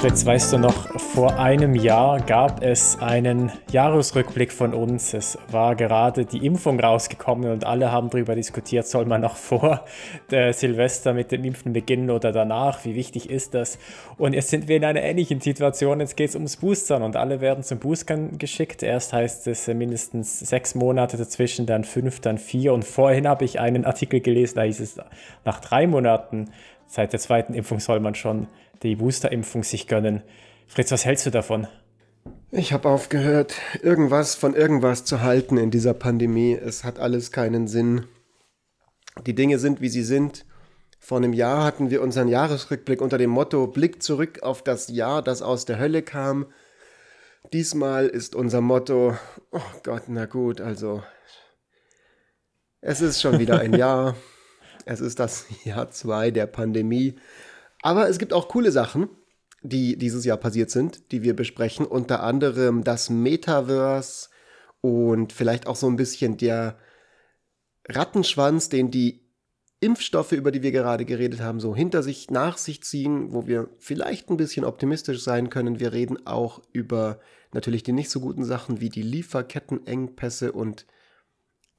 Fritz, weißt du noch, vor einem Jahr gab es einen Jahresrückblick von uns. Es war gerade die Impfung rausgekommen und alle haben darüber diskutiert, soll man noch vor der Silvester mit dem Impfen beginnen oder danach? Wie wichtig ist das? Und jetzt sind wir in einer ähnlichen Situation. Jetzt geht es ums Boostern und alle werden zum Boostern geschickt. Erst heißt es mindestens sechs Monate dazwischen, dann fünf, dann vier. Und vorhin habe ich einen Artikel gelesen, da hieß es, nach drei Monaten seit der zweiten Impfung soll man schon die Boosterimpfung sich gönnen. Fritz, was hältst du davon? Ich habe aufgehört, irgendwas von irgendwas zu halten in dieser Pandemie. Es hat alles keinen Sinn. Die Dinge sind, wie sie sind. Vor einem Jahr hatten wir unseren Jahresrückblick unter dem Motto Blick zurück auf das Jahr, das aus der Hölle kam. Diesmal ist unser Motto, oh Gott, na gut, also es ist schon wieder ein Jahr. Es ist das Jahr zwei der Pandemie. Aber es gibt auch coole Sachen, die dieses Jahr passiert sind, die wir besprechen. Unter anderem das Metaverse und vielleicht auch so ein bisschen der Rattenschwanz, den die Impfstoffe, über die wir gerade geredet haben, so hinter sich, nach sich ziehen, wo wir vielleicht ein bisschen optimistisch sein können. Wir reden auch über natürlich die nicht so guten Sachen wie die Lieferkettenengpässe und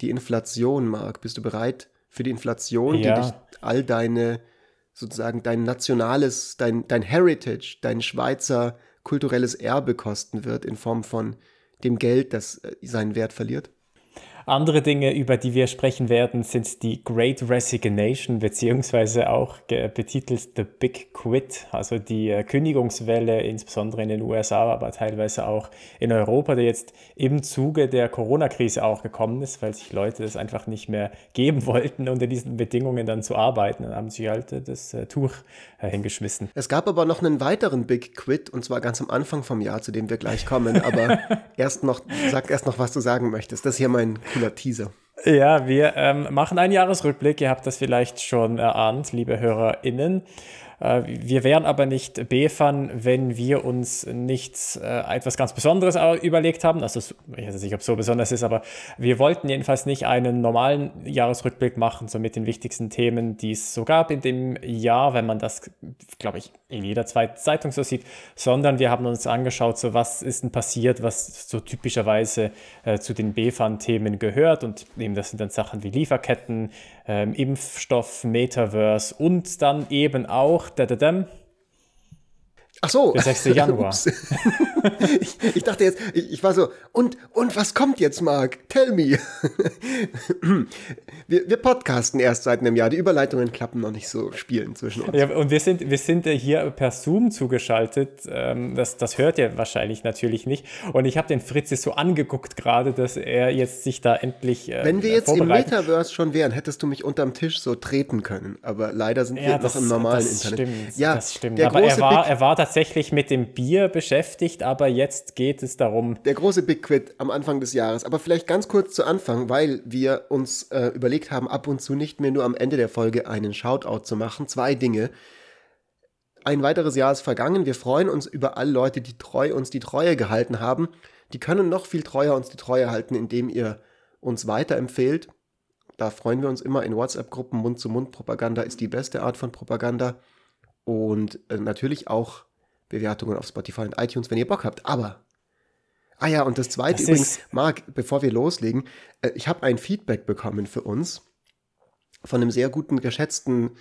die Inflation, Marc. Bist du bereit für die Inflation, ja. die dich all deine sozusagen dein nationales, dein, dein Heritage, dein Schweizer kulturelles Erbe kosten wird in Form von dem Geld, das äh, seinen Wert verliert? Andere Dinge, über die wir sprechen werden, sind die Great Resignation, beziehungsweise auch betitelt The Big Quit, also die äh, Kündigungswelle, insbesondere in den USA, aber teilweise auch in Europa, die jetzt im Zuge der Corona-Krise auch gekommen ist, weil sich Leute das einfach nicht mehr geben wollten, unter diesen Bedingungen dann zu arbeiten. Dann haben sie halt äh, das äh, Tuch hingeschmissen. Es gab aber noch einen weiteren Big Quit, und zwar ganz am Anfang vom Jahr, zu dem wir gleich kommen. Aber erst noch, sag erst noch, was du sagen möchtest. Das ist hier mein cooler Teaser. Ja, wir ähm, machen einen Jahresrückblick. Ihr habt das vielleicht schon erahnt, liebe HörerInnen. Äh, wir wären aber nicht BFAN, wenn wir uns nichts, äh, etwas ganz Besonderes überlegt haben. Also, ich weiß nicht, ob es so besonders ist, aber wir wollten jedenfalls nicht einen normalen Jahresrückblick machen, so mit den wichtigsten Themen, die es so gab in dem Jahr, wenn man das, glaube ich, in jeder zweiten Zeitung so sieht, sondern wir haben uns angeschaut, so was ist denn passiert, was so typischerweise äh, zu den BFAN-Themen gehört. Und eben das sind dann Sachen wie Lieferketten, ähm, Impfstoff, Metaverse und dann eben auch da, da, da, Ach so. Der 6. Januar. ich, ich, dachte jetzt, ich, ich, war so, und, und was kommt jetzt, Marc? Tell me. wir, wir podcasten erst seit einem Jahr. Die Überleitungen klappen noch nicht so spielen zwischen uns. Ja, und wir sind, wir sind hier per Zoom zugeschaltet. Ähm, das, das hört ihr wahrscheinlich natürlich nicht. Und ich habe den Fritz so angeguckt gerade, dass er jetzt sich da endlich. Äh, Wenn wir jetzt im Metaverse schon wären, hättest du mich unterm Tisch so treten können. Aber leider sind wir ja, das, noch im normalen das Internet. Stimmt, ja, das stimmt. Aber er war, er war tatsächlich mit dem Bier beschäftigt, aber jetzt geht es darum. Der große Big Quit am Anfang des Jahres. Aber vielleicht ganz kurz zu Anfang, weil wir uns äh, überlegt haben, ab und zu nicht mehr nur am Ende der Folge einen Shoutout zu machen. Zwei Dinge. Ein weiteres Jahr ist vergangen. Wir freuen uns über alle Leute, die treu uns die Treue gehalten haben. Die können noch viel treuer uns die Treue halten, indem ihr uns weiterempfehlt. Da freuen wir uns immer in WhatsApp-Gruppen. Mund-zu-Mund-Propaganda ist die beste Art von Propaganda. Und äh, natürlich auch Bewertungen auf Spotify und iTunes, wenn ihr Bock habt. Aber, ah ja, und das Zweite das übrigens, Marc, bevor wir loslegen, äh, ich habe ein Feedback bekommen für uns von einem sehr guten, geschätzten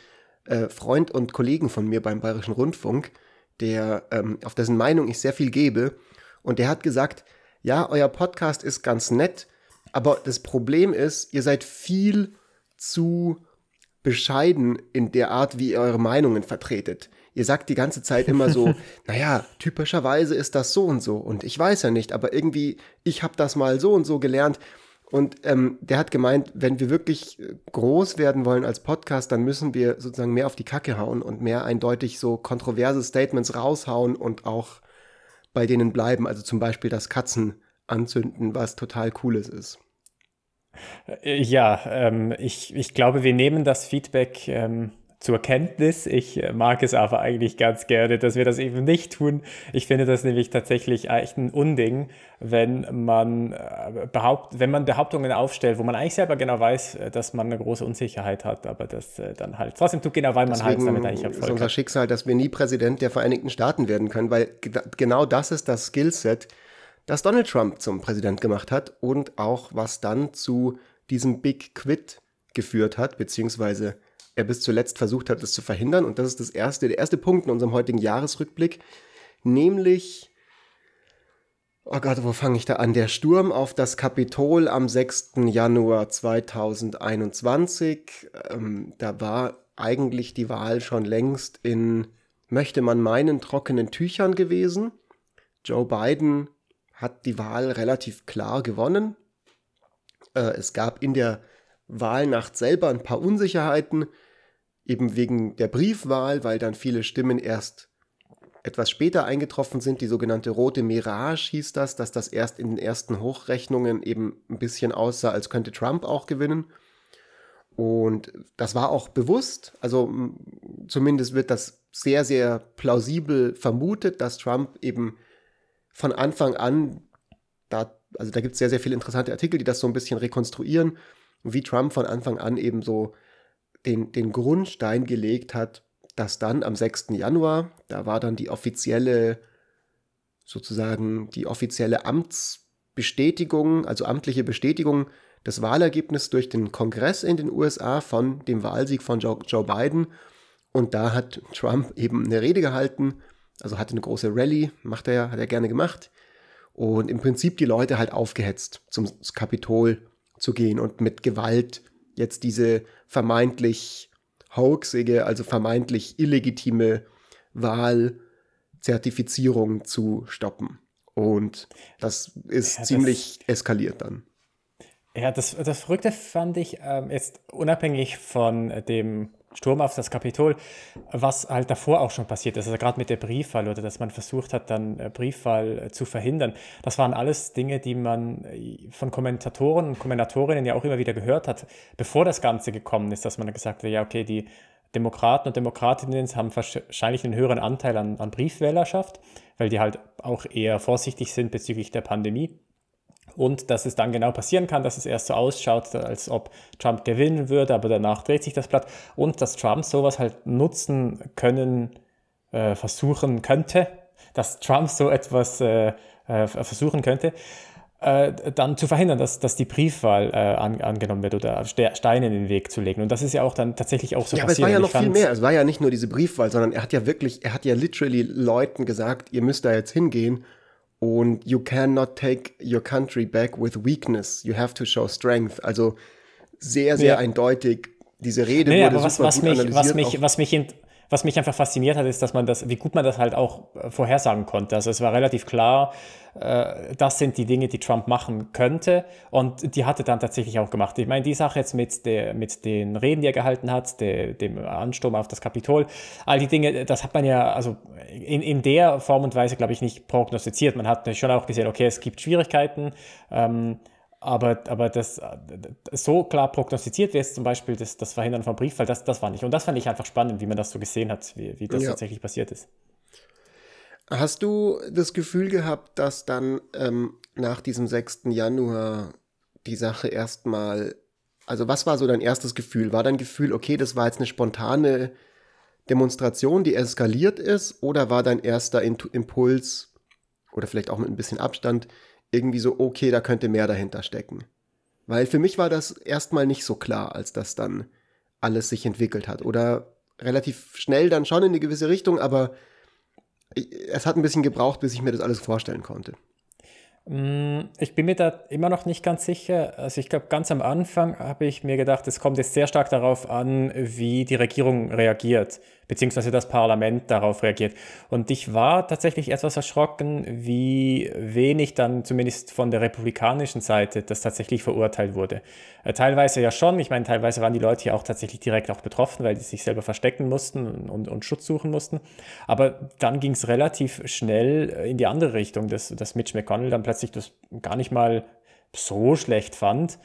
äh, Freund und Kollegen von mir beim Bayerischen Rundfunk, der, ähm, auf dessen Meinung ich sehr viel gebe. Und der hat gesagt, ja, euer Podcast ist ganz nett, aber das Problem ist, ihr seid viel zu bescheiden in der Art, wie ihr eure Meinungen vertretet ihr sagt die ganze Zeit immer so, naja, typischerweise ist das so und so. Und ich weiß ja nicht, aber irgendwie, ich habe das mal so und so gelernt. Und ähm, der hat gemeint, wenn wir wirklich äh, groß werden wollen als Podcast, dann müssen wir sozusagen mehr auf die Kacke hauen und mehr eindeutig so kontroverse Statements raushauen und auch bei denen bleiben. Also zum Beispiel das Katzen anzünden, was total cooles ist. Äh, ja, ähm, ich, ich glaube, wir nehmen das Feedback ähm, zur Kenntnis. Ich mag es aber eigentlich ganz gerne, dass wir das eben nicht tun. Ich finde das nämlich tatsächlich echt ein Unding, wenn man, äh, behaupt, wenn man Behauptungen aufstellt, wo man eigentlich selber genau weiß, äh, dass man eine große Unsicherheit hat, aber das äh, dann halt trotzdem tut, genau weil man halt Deswegen halt damit eigentlich Erfolg ist unser hat. Schicksal, dass wir nie Präsident der Vereinigten Staaten werden können, weil genau das ist das Skillset, das Donald Trump zum Präsident gemacht hat und auch was dann zu diesem Big Quit geführt hat, beziehungsweise er bis zuletzt versucht hat, es zu verhindern. Und das ist das erste, der erste Punkt in unserem heutigen Jahresrückblick, nämlich, oh Gott, wo fange ich da an? Der Sturm auf das Kapitol am 6. Januar 2021. Ähm, da war eigentlich die Wahl schon längst in, möchte man meinen, trockenen Tüchern gewesen. Joe Biden hat die Wahl relativ klar gewonnen. Äh, es gab in der Wahlnacht selber ein paar Unsicherheiten, eben wegen der Briefwahl, weil dann viele Stimmen erst etwas später eingetroffen sind. Die sogenannte rote Mirage hieß das, dass das erst in den ersten Hochrechnungen eben ein bisschen aussah, als könnte Trump auch gewinnen. Und das war auch bewusst, also zumindest wird das sehr, sehr plausibel vermutet, dass Trump eben von Anfang an, da, also da gibt es sehr, sehr viele interessante Artikel, die das so ein bisschen rekonstruieren, wie Trump von Anfang an eben so den, den Grundstein gelegt hat, dass dann am 6. Januar, da war dann die offizielle, sozusagen die offizielle Amtsbestätigung, also amtliche Bestätigung des Wahlergebnisses durch den Kongress in den USA von dem Wahlsieg von Joe, Joe Biden. Und da hat Trump eben eine Rede gehalten, also hatte eine große Rallye, macht er ja, hat er gerne gemacht. Und im Prinzip die Leute halt aufgehetzt, zum Kapitol zu gehen und mit Gewalt jetzt diese vermeintlich hoaxige, also vermeintlich illegitime Wahlzertifizierung zu stoppen. Und das ist ja, ziemlich das, eskaliert dann. Ja, das, das Verrückte fand ich ähm, jetzt unabhängig von dem Sturm auf das Kapitol, was halt davor auch schon passiert ist, also gerade mit der Briefwahl oder dass man versucht hat, dann äh, Briefwahl äh, zu verhindern, das waren alles Dinge, die man äh, von Kommentatoren und Kommentatorinnen ja auch immer wieder gehört hat, bevor das Ganze gekommen ist, dass man gesagt hat, ja, okay, die Demokraten und Demokratinnen haben wahrscheinlich einen höheren Anteil an, an Briefwählerschaft, weil die halt auch eher vorsichtig sind bezüglich der Pandemie. Und dass es dann genau passieren kann, dass es erst so ausschaut, als ob Trump gewinnen würde, aber danach dreht sich das Blatt. Und dass Trump sowas halt nutzen können, äh, versuchen könnte, dass Trump so etwas äh, äh, versuchen könnte, äh, dann zu verhindern, dass, dass die Briefwahl äh, an, angenommen wird oder Steine in den Weg zu legen. Und das ist ja auch dann tatsächlich auch so ja, passiert. aber es war ja noch viel mehr. Es war ja nicht nur diese Briefwahl, sondern er hat ja wirklich, er hat ja literally Leuten gesagt, ihr müsst da jetzt hingehen und you cannot take your country back with weakness. You have to show strength. Also sehr, sehr ja. eindeutig. Diese Rede nee, wurde aber was, super was gut mich, analysiert. Was mich, was mich, was mich einfach fasziniert hat, ist, dass man das, wie gut man das halt auch äh, vorhersagen konnte. Also es war relativ klar, äh, das sind die Dinge, die Trump machen könnte. Und die hat er dann tatsächlich auch gemacht. Ich meine, die Sache jetzt mit, der, mit den Reden, die er gehalten hat, der, dem Ansturm auf das Kapitol, all die Dinge, das hat man ja also in, in der Form und Weise, glaube ich, nicht prognostiziert. Man hat schon auch gesehen, okay, es gibt Schwierigkeiten. Ähm, aber, aber das so klar prognostiziert wie es zum Beispiel das, das Verhindern von Briefwahl, das, das war nicht. Und das fand ich einfach spannend, wie man das so gesehen hat, wie, wie das ja. tatsächlich passiert ist. Hast du das Gefühl gehabt, dass dann ähm, nach diesem 6. Januar die Sache erstmal, also was war so dein erstes Gefühl? War dein Gefühl, okay, das war jetzt eine spontane Demonstration, die eskaliert ist, oder war dein erster Impuls, oder vielleicht auch mit ein bisschen Abstand, irgendwie so, okay, da könnte mehr dahinter stecken? Weil für mich war das erstmal nicht so klar, als das dann alles sich entwickelt hat. Oder relativ schnell dann schon in eine gewisse Richtung, aber es hat ein bisschen gebraucht, bis ich mir das alles vorstellen konnte. Mm, ich bin mir da immer noch nicht ganz sicher. Also ich glaube, ganz am Anfang habe ich mir gedacht, es kommt jetzt sehr stark darauf an, wie die Regierung reagiert beziehungsweise das Parlament darauf reagiert. Und ich war tatsächlich etwas erschrocken, wie wenig dann zumindest von der republikanischen Seite das tatsächlich verurteilt wurde. Äh, teilweise ja schon, ich meine, teilweise waren die Leute ja auch tatsächlich direkt auch betroffen, weil die sich selber verstecken mussten und, und, Schutz suchen mussten. Aber dann ging es relativ schnell in die andere Richtung, dass, dass Mitch McConnell dann plötzlich das gar nicht mal so schlecht fand.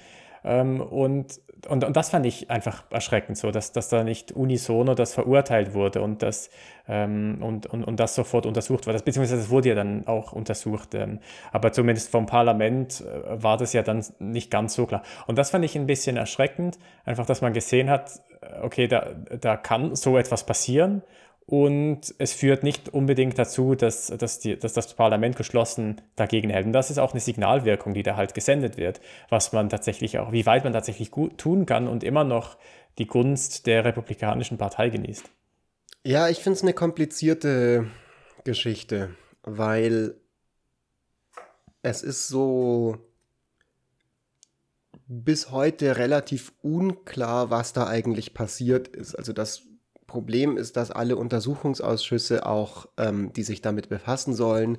Ähm, und und, und das fand ich einfach erschreckend so, dass, dass da nicht unisono das verurteilt wurde und das, ähm, und, und, und das sofort untersucht wurde. Beziehungsweise das wurde ja dann auch untersucht. Ähm, aber zumindest vom Parlament äh, war das ja dann nicht ganz so klar. Und das fand ich ein bisschen erschreckend, einfach, dass man gesehen hat, äh, okay, da, da kann so etwas passieren und es führt nicht unbedingt dazu, dass, dass, die, dass, das Parlament geschlossen dagegen hält. Und das ist auch eine Signalwirkung, die da halt gesendet wird, was man tatsächlich auch, wie weit man tatsächlich gut tun kann und immer noch die Gunst der Republikanischen Partei genießt. Ja, ich finde es eine komplizierte Geschichte, weil es ist so bis heute relativ unklar, was da eigentlich passiert ist. Also das Problem ist, dass alle Untersuchungsausschüsse auch, ähm, die sich damit befassen sollen,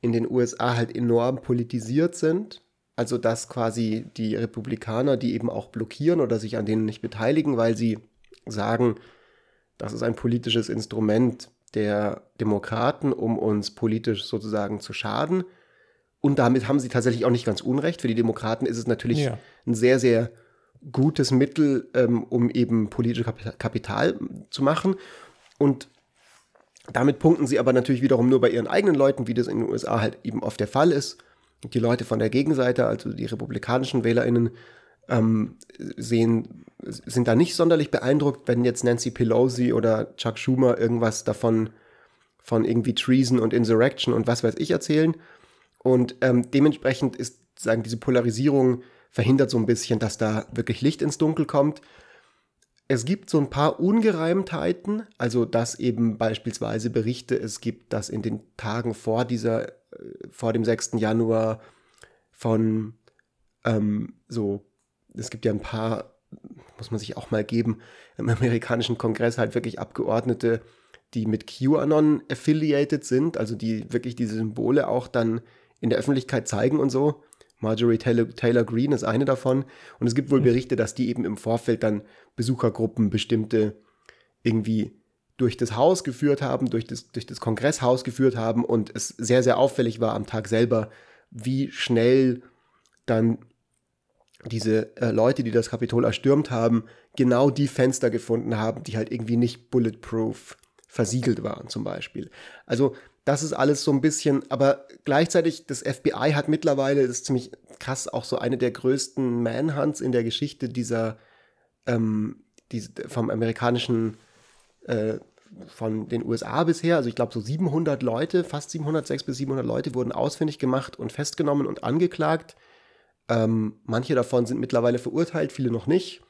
in den USA halt enorm politisiert sind. Also dass quasi die Republikaner, die eben auch blockieren oder sich an denen nicht beteiligen, weil sie sagen, das ist ein politisches Instrument der Demokraten, um uns politisch sozusagen zu schaden. Und damit haben sie tatsächlich auch nicht ganz unrecht. Für die Demokraten ist es natürlich ja. ein sehr, sehr gutes Mittel, ähm, um eben politisches Kapital zu machen. Und damit punkten sie aber natürlich wiederum nur bei ihren eigenen Leuten, wie das in den USA halt eben oft der Fall ist. Die Leute von der Gegenseite, also die republikanischen WählerInnen, ähm, sehen, sind da nicht sonderlich beeindruckt, wenn jetzt Nancy Pelosi oder Chuck Schumer irgendwas davon von irgendwie Treason und Insurrection und was weiß ich erzählen. Und ähm, dementsprechend ist sagen diese Polarisierung verhindert so ein bisschen, dass da wirklich Licht ins Dunkel kommt. Es gibt so ein paar Ungereimtheiten, also dass eben beispielsweise Berichte es gibt, dass in den Tagen vor dieser, äh, vor dem 6. Januar von ähm, so, es gibt ja ein paar, muss man sich auch mal geben, im amerikanischen Kongress halt wirklich Abgeordnete, die mit QAnon affiliated sind, also die wirklich diese Symbole auch dann in der Öffentlichkeit zeigen und so. Marjorie Taylor, Taylor Greene ist eine davon. Und es gibt wohl hm. Berichte, dass die eben im Vorfeld dann Besuchergruppen bestimmte irgendwie durch das Haus geführt haben, durch das, durch das Kongresshaus geführt haben und es sehr, sehr auffällig war am Tag selber, wie schnell dann diese äh, Leute, die das Kapitol erstürmt haben, genau die Fenster gefunden haben, die halt irgendwie nicht bulletproof versiegelt waren zum Beispiel. Also das ist alles so ein bisschen, aber gleichzeitig, das FBI hat mittlerweile, das ist ziemlich krass, auch so eine der größten Manhunts in der Geschichte dieser, ähm, diese, vom amerikanischen, äh, von den USA bisher. Also ich glaube so 700 Leute, fast 700, 600 bis 700 Leute wurden ausfindig gemacht und festgenommen und angeklagt. Ähm, manche davon sind mittlerweile verurteilt, viele noch nicht.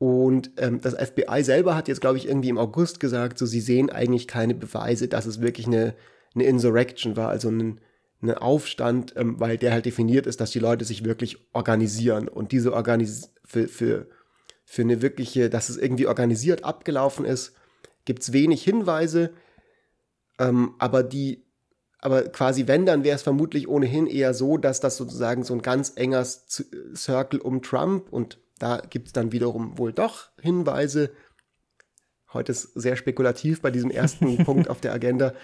Und ähm, das FBI selber hat jetzt, glaube ich, irgendwie im August gesagt, so sie sehen eigentlich keine Beweise, dass es wirklich eine, eine Insurrection war, also ein, ein Aufstand, ähm, weil der halt definiert ist, dass die Leute sich wirklich organisieren. Und diese Organis für, für, für eine wirkliche, dass es irgendwie organisiert abgelaufen ist, gibt es wenig Hinweise. Ähm, aber die, aber quasi wenn, dann wäre es vermutlich ohnehin eher so, dass das sozusagen so ein ganz enger Circle um Trump und da gibt es dann wiederum wohl doch Hinweise. Heute ist sehr spekulativ bei diesem ersten Punkt auf der Agenda.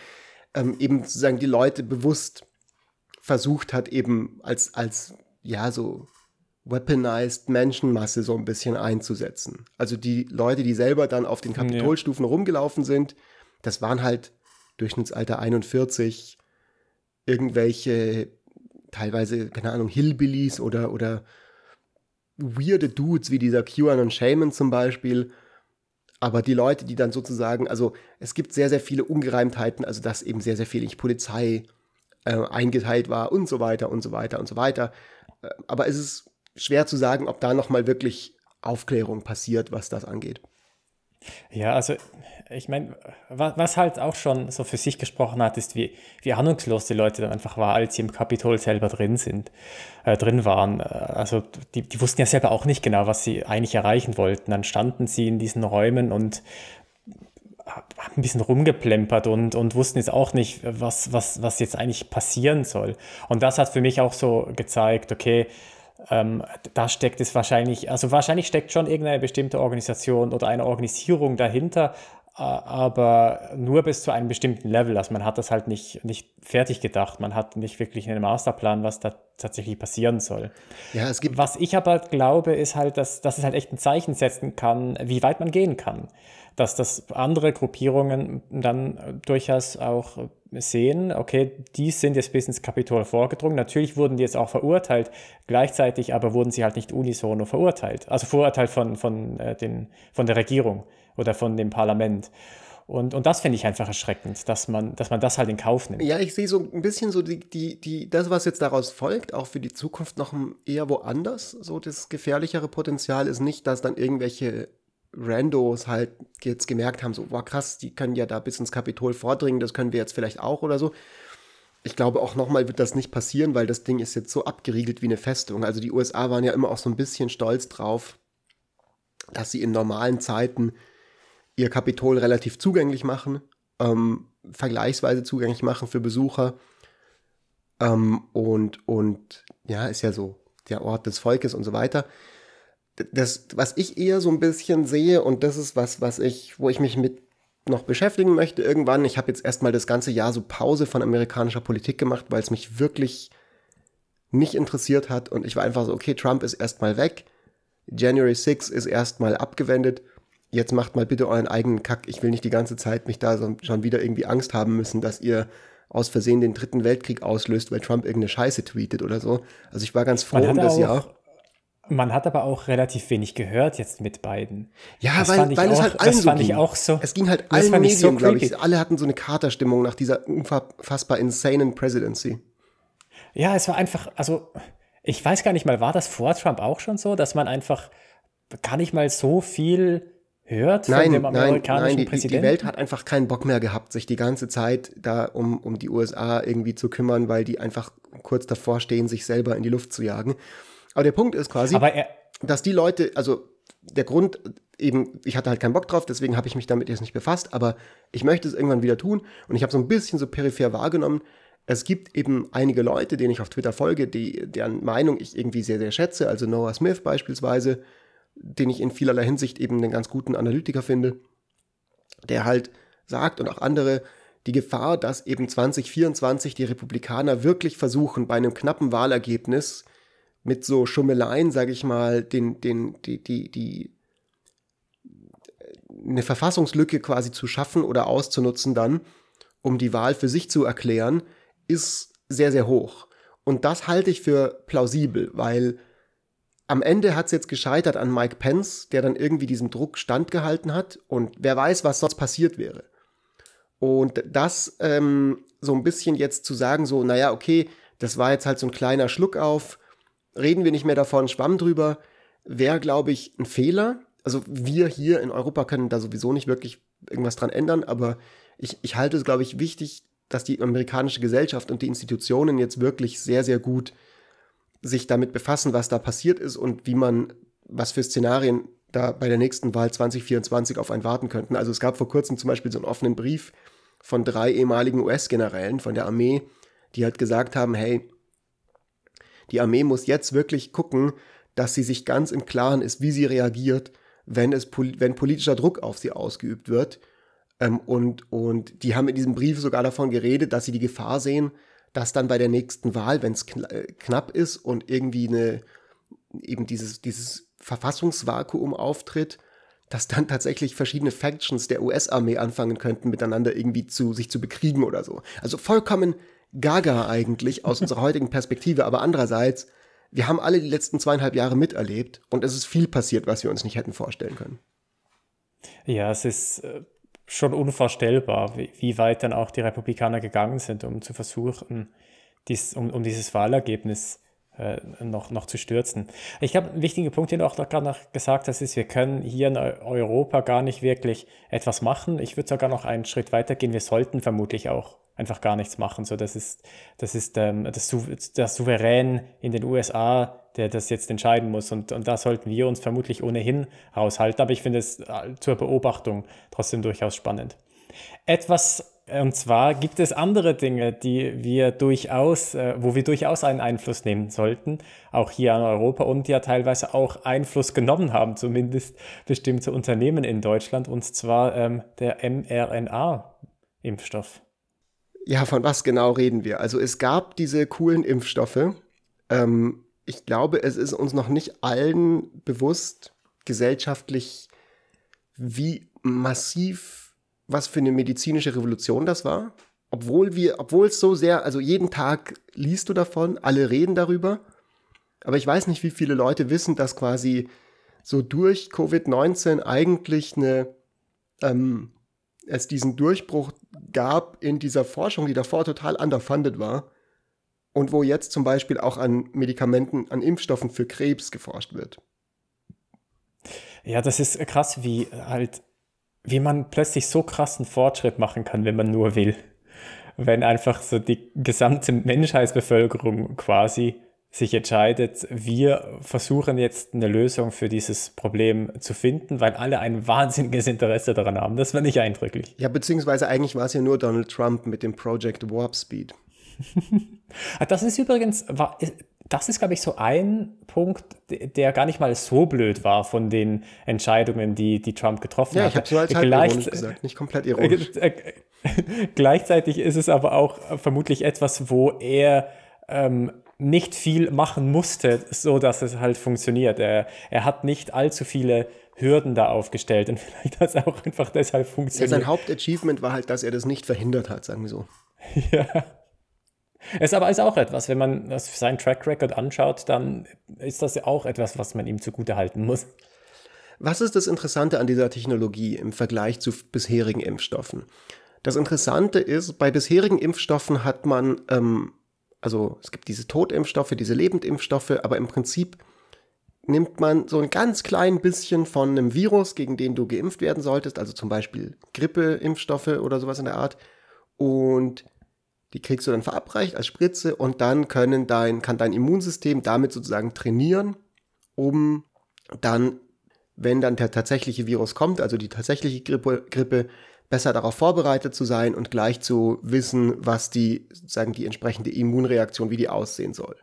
Ähm, eben sozusagen die Leute bewusst versucht hat, eben als, als ja, so weaponized Menschenmasse so ein bisschen einzusetzen. Also die Leute, die selber dann auf den Kapitolstufen ja. rumgelaufen sind, das waren halt Durchschnittsalter 41, irgendwelche teilweise, keine Ahnung, Hillbillies oder, oder weirde Dudes wie dieser QAnon Shaman zum Beispiel. Aber die Leute, die dann sozusagen, also es gibt sehr, sehr viele Ungereimtheiten, also dass eben sehr, sehr viel in Polizei äh, eingeteilt war und so weiter und so weiter und so weiter. Äh, aber es ist schwer zu sagen, ob da nochmal wirklich Aufklärung passiert, was das angeht. Ja, also ich meine, was, was, halt auch schon so für sich gesprochen hat, ist, wie, wie ahnungslos die Leute dann einfach waren, als sie im Kapitol selber drin sind, äh, drin waren. Äh, also die, die wussten ja selber auch nicht genau, was sie eigentlich erreichen wollten. Dann standen sie in diesen Räumen und haben ein bisschen rumgeplempert und, und wussten jetzt auch nicht, was, was, was jetzt eigentlich passieren soll. Und das hat für mich auch so gezeigt, okay, ähm, da steckt es wahrscheinlich, also wahrscheinlich steckt schon irgendeine bestimmte Organisation oder eine Organisierung dahinter, aber nur bis zu einem bestimmten Level. Also man hat das halt nicht, nicht fertig gedacht. Man hat nicht wirklich einen Masterplan, was da tatsächlich passieren soll. Ja, es gibt. Was ich aber glaube, ist halt, dass, dass es halt echt ein Zeichen setzen kann, wie weit man gehen kann. Dass das andere Gruppierungen dann durchaus auch sehen, okay, die sind jetzt bis ins Kapitol vorgedrungen. Natürlich wurden die jetzt auch verurteilt, gleichzeitig aber wurden sie halt nicht unisono verurteilt. Also verurteilt von, von, äh, den, von der Regierung oder von dem Parlament. Und, und das finde ich einfach erschreckend, dass man, dass man das halt in Kauf nimmt. Ja, ich sehe so ein bisschen so die, die, die, das, was jetzt daraus folgt, auch für die Zukunft noch eher woanders. So das gefährlichere Potenzial ist nicht, dass dann irgendwelche Randos halt jetzt gemerkt haben, so, boah, krass, die können ja da bis ins Kapitol vordringen, das können wir jetzt vielleicht auch oder so. Ich glaube, auch nochmal wird das nicht passieren, weil das Ding ist jetzt so abgeriegelt wie eine Festung. Also die USA waren ja immer auch so ein bisschen stolz drauf, dass sie in normalen Zeiten ihr Kapitol relativ zugänglich machen, ähm, vergleichsweise zugänglich machen für Besucher. Ähm, und, und ja, ist ja so der Ort des Volkes und so weiter. Das, was ich eher so ein bisschen sehe, und das ist was, was ich, wo ich mich mit noch beschäftigen möchte irgendwann. Ich habe jetzt erstmal das ganze Jahr so Pause von amerikanischer Politik gemacht, weil es mich wirklich nicht interessiert hat. Und ich war einfach so, okay, Trump ist erstmal weg. January 6 ist erstmal abgewendet jetzt macht mal bitte euren eigenen Kack. Ich will nicht die ganze Zeit mich da so, schon wieder irgendwie Angst haben müssen, dass ihr aus Versehen den dritten Weltkrieg auslöst, weil Trump irgendeine Scheiße tweetet oder so. Also ich war ganz froh um das auch, Jahr. Man hat aber auch relativ wenig gehört jetzt mit beiden. Ja, das weil, weil auch, es halt allen so ging. Auch so, es ging halt allen Medien, so glaube ich. Alle hatten so eine Katerstimmung nach dieser unfassbar insanen Presidency. Ja, es war einfach, also ich weiß gar nicht mal, war das vor Trump auch schon so, dass man einfach gar nicht mal so viel hört nein, von dem amerikanischen nein, nein, die, Präsidenten? Die Welt hat einfach keinen Bock mehr gehabt, sich die ganze Zeit da um, um die USA irgendwie zu kümmern, weil die einfach kurz davor stehen, sich selber in die Luft zu jagen. Aber der Punkt ist quasi, dass die Leute, also der Grund eben, ich hatte halt keinen Bock drauf, deswegen habe ich mich damit jetzt nicht befasst, aber ich möchte es irgendwann wieder tun und ich habe so ein bisschen so peripher wahrgenommen, es gibt eben einige Leute, denen ich auf Twitter folge, die, deren Meinung ich irgendwie sehr, sehr schätze, also Noah Smith beispielsweise, den ich in vielerlei Hinsicht eben einen ganz guten Analytiker finde, der halt sagt und auch andere, die Gefahr, dass eben 2024 die Republikaner wirklich versuchen, bei einem knappen Wahlergebnis mit so Schummeleien, sage ich mal, den, den, die, die, die, eine Verfassungslücke quasi zu schaffen oder auszunutzen dann, um die Wahl für sich zu erklären, ist sehr, sehr hoch. Und das halte ich für plausibel, weil am Ende hat es jetzt gescheitert an Mike Pence, der dann irgendwie diesem Druck standgehalten hat und wer weiß, was sonst passiert wäre. Und das ähm, so ein bisschen jetzt zu sagen, so, naja, okay, das war jetzt halt so ein kleiner Schluck auf, reden wir nicht mehr davon, schwamm drüber, wäre, glaube ich, ein Fehler. Also wir hier in Europa können da sowieso nicht wirklich irgendwas dran ändern, aber ich, ich halte es, glaube ich, wichtig, dass die amerikanische Gesellschaft und die Institutionen jetzt wirklich sehr, sehr gut sich damit befassen, was da passiert ist und wie man, was für Szenarien da bei der nächsten Wahl 2024 auf einen warten könnten. Also es gab vor kurzem zum Beispiel so einen offenen Brief von drei ehemaligen US-Generälen von der Armee, die halt gesagt haben, hey, die Armee muss jetzt wirklich gucken, dass sie sich ganz im Klaren ist, wie sie reagiert, wenn, es, wenn politischer Druck auf sie ausgeübt wird. Ähm, und, und die haben in diesem Brief sogar davon geredet, dass sie die Gefahr sehen, dass dann bei der nächsten Wahl, wenn es kn äh, knapp ist und irgendwie eine, eben dieses, dieses Verfassungsvakuum auftritt, dass dann tatsächlich verschiedene Factions der US-Armee anfangen könnten, miteinander irgendwie zu, sich zu bekriegen oder so. Also vollkommen gaga eigentlich aus unserer heutigen Perspektive, aber andererseits, wir haben alle die letzten zweieinhalb Jahre miterlebt und es ist viel passiert, was wir uns nicht hätten vorstellen können. Ja, es ist äh, schon unvorstellbar, wie, wie, weit dann auch die Republikaner gegangen sind, um zu versuchen, dies, um, um dieses Wahlergebnis äh, noch, noch zu stürzen. Ich glaube, ein wichtiger Punkt, den du auch gerade noch gesagt hast, ist, wir können hier in Europa gar nicht wirklich etwas machen. Ich würde sogar noch einen Schritt weiter gehen. Wir sollten vermutlich auch einfach gar nichts machen. So, das ist, das ist ähm, das, das Souverän in den USA, der das jetzt entscheiden muss. Und, und da sollten wir uns vermutlich ohnehin raushalten. Aber ich finde es äh, zur Beobachtung trotzdem durchaus spannend. Etwas und zwar gibt es andere Dinge, die wir durchaus, äh, wo wir durchaus einen Einfluss nehmen sollten, auch hier in Europa und ja teilweise auch Einfluss genommen haben, zumindest bestimmte Unternehmen in Deutschland, und zwar ähm, der mRNA-Impfstoff. Ja, von was genau reden wir? Also es gab diese coolen Impfstoffe, Ähm, ich glaube, es ist uns noch nicht allen bewusst, gesellschaftlich, wie massiv, was für eine medizinische Revolution das war. Obwohl wir, obwohl es so sehr, also jeden Tag liest du davon, alle reden darüber. Aber ich weiß nicht, wie viele Leute wissen, dass quasi so durch Covid-19 eigentlich eine, ähm, es diesen Durchbruch gab in dieser Forschung, die davor total underfunded war und wo jetzt zum Beispiel auch an Medikamenten, an Impfstoffen für Krebs geforscht wird. Ja, das ist krass, wie halt, wie man plötzlich so krassen Fortschritt machen kann, wenn man nur will. Wenn einfach so die gesamte Menschheitsbevölkerung quasi sich entscheidet, wir versuchen jetzt eine Lösung für dieses Problem zu finden, weil alle ein wahnsinniges Interesse daran haben. Das war nicht eindrücklich. Ja, beziehungsweise eigentlich war es ja nur Donald Trump mit dem Project Warp Speed. das ist übrigens, war, das ist, glaube ich, so ein Punkt, der gar nicht mal so blöd war von den Entscheidungen, die, die Trump getroffen hat. Ja, ich habe so als Gleich gesagt, nicht komplett ironisch. Gleichzeitig ist es aber auch vermutlich etwas, wo er ähm, nicht viel machen musste, so dass es halt funktioniert. Er, er hat nicht allzu viele Hürden da aufgestellt und vielleicht hat es auch einfach deshalb funktioniert. Ja, sein Hauptachievement war halt, dass er das nicht verhindert hat, sagen wir so. ja. Es aber ist auch etwas, wenn man das, seinen Track Record anschaut, dann ist das ja auch etwas, was man ihm zugute halten muss. Was ist das Interessante an dieser Technologie im Vergleich zu bisherigen Impfstoffen? Das Interessante ist, bei bisherigen Impfstoffen hat man ähm, also es gibt diese Totimpfstoffe, diese Lebendimpfstoffe, aber im Prinzip nimmt man so ein ganz klein bisschen von einem Virus, gegen den du geimpft werden solltest, also zum Beispiel Grippeimpfstoffe oder sowas in der Art, und die kriegst du dann verabreicht als Spritze und dann können dein, kann dein Immunsystem damit sozusagen trainieren, um dann, wenn dann der tatsächliche Virus kommt, also die tatsächliche Grippe, Grippe besser darauf vorbereitet zu sein und gleich zu wissen, was die, sagen die entsprechende Immunreaktion, wie die aussehen soll.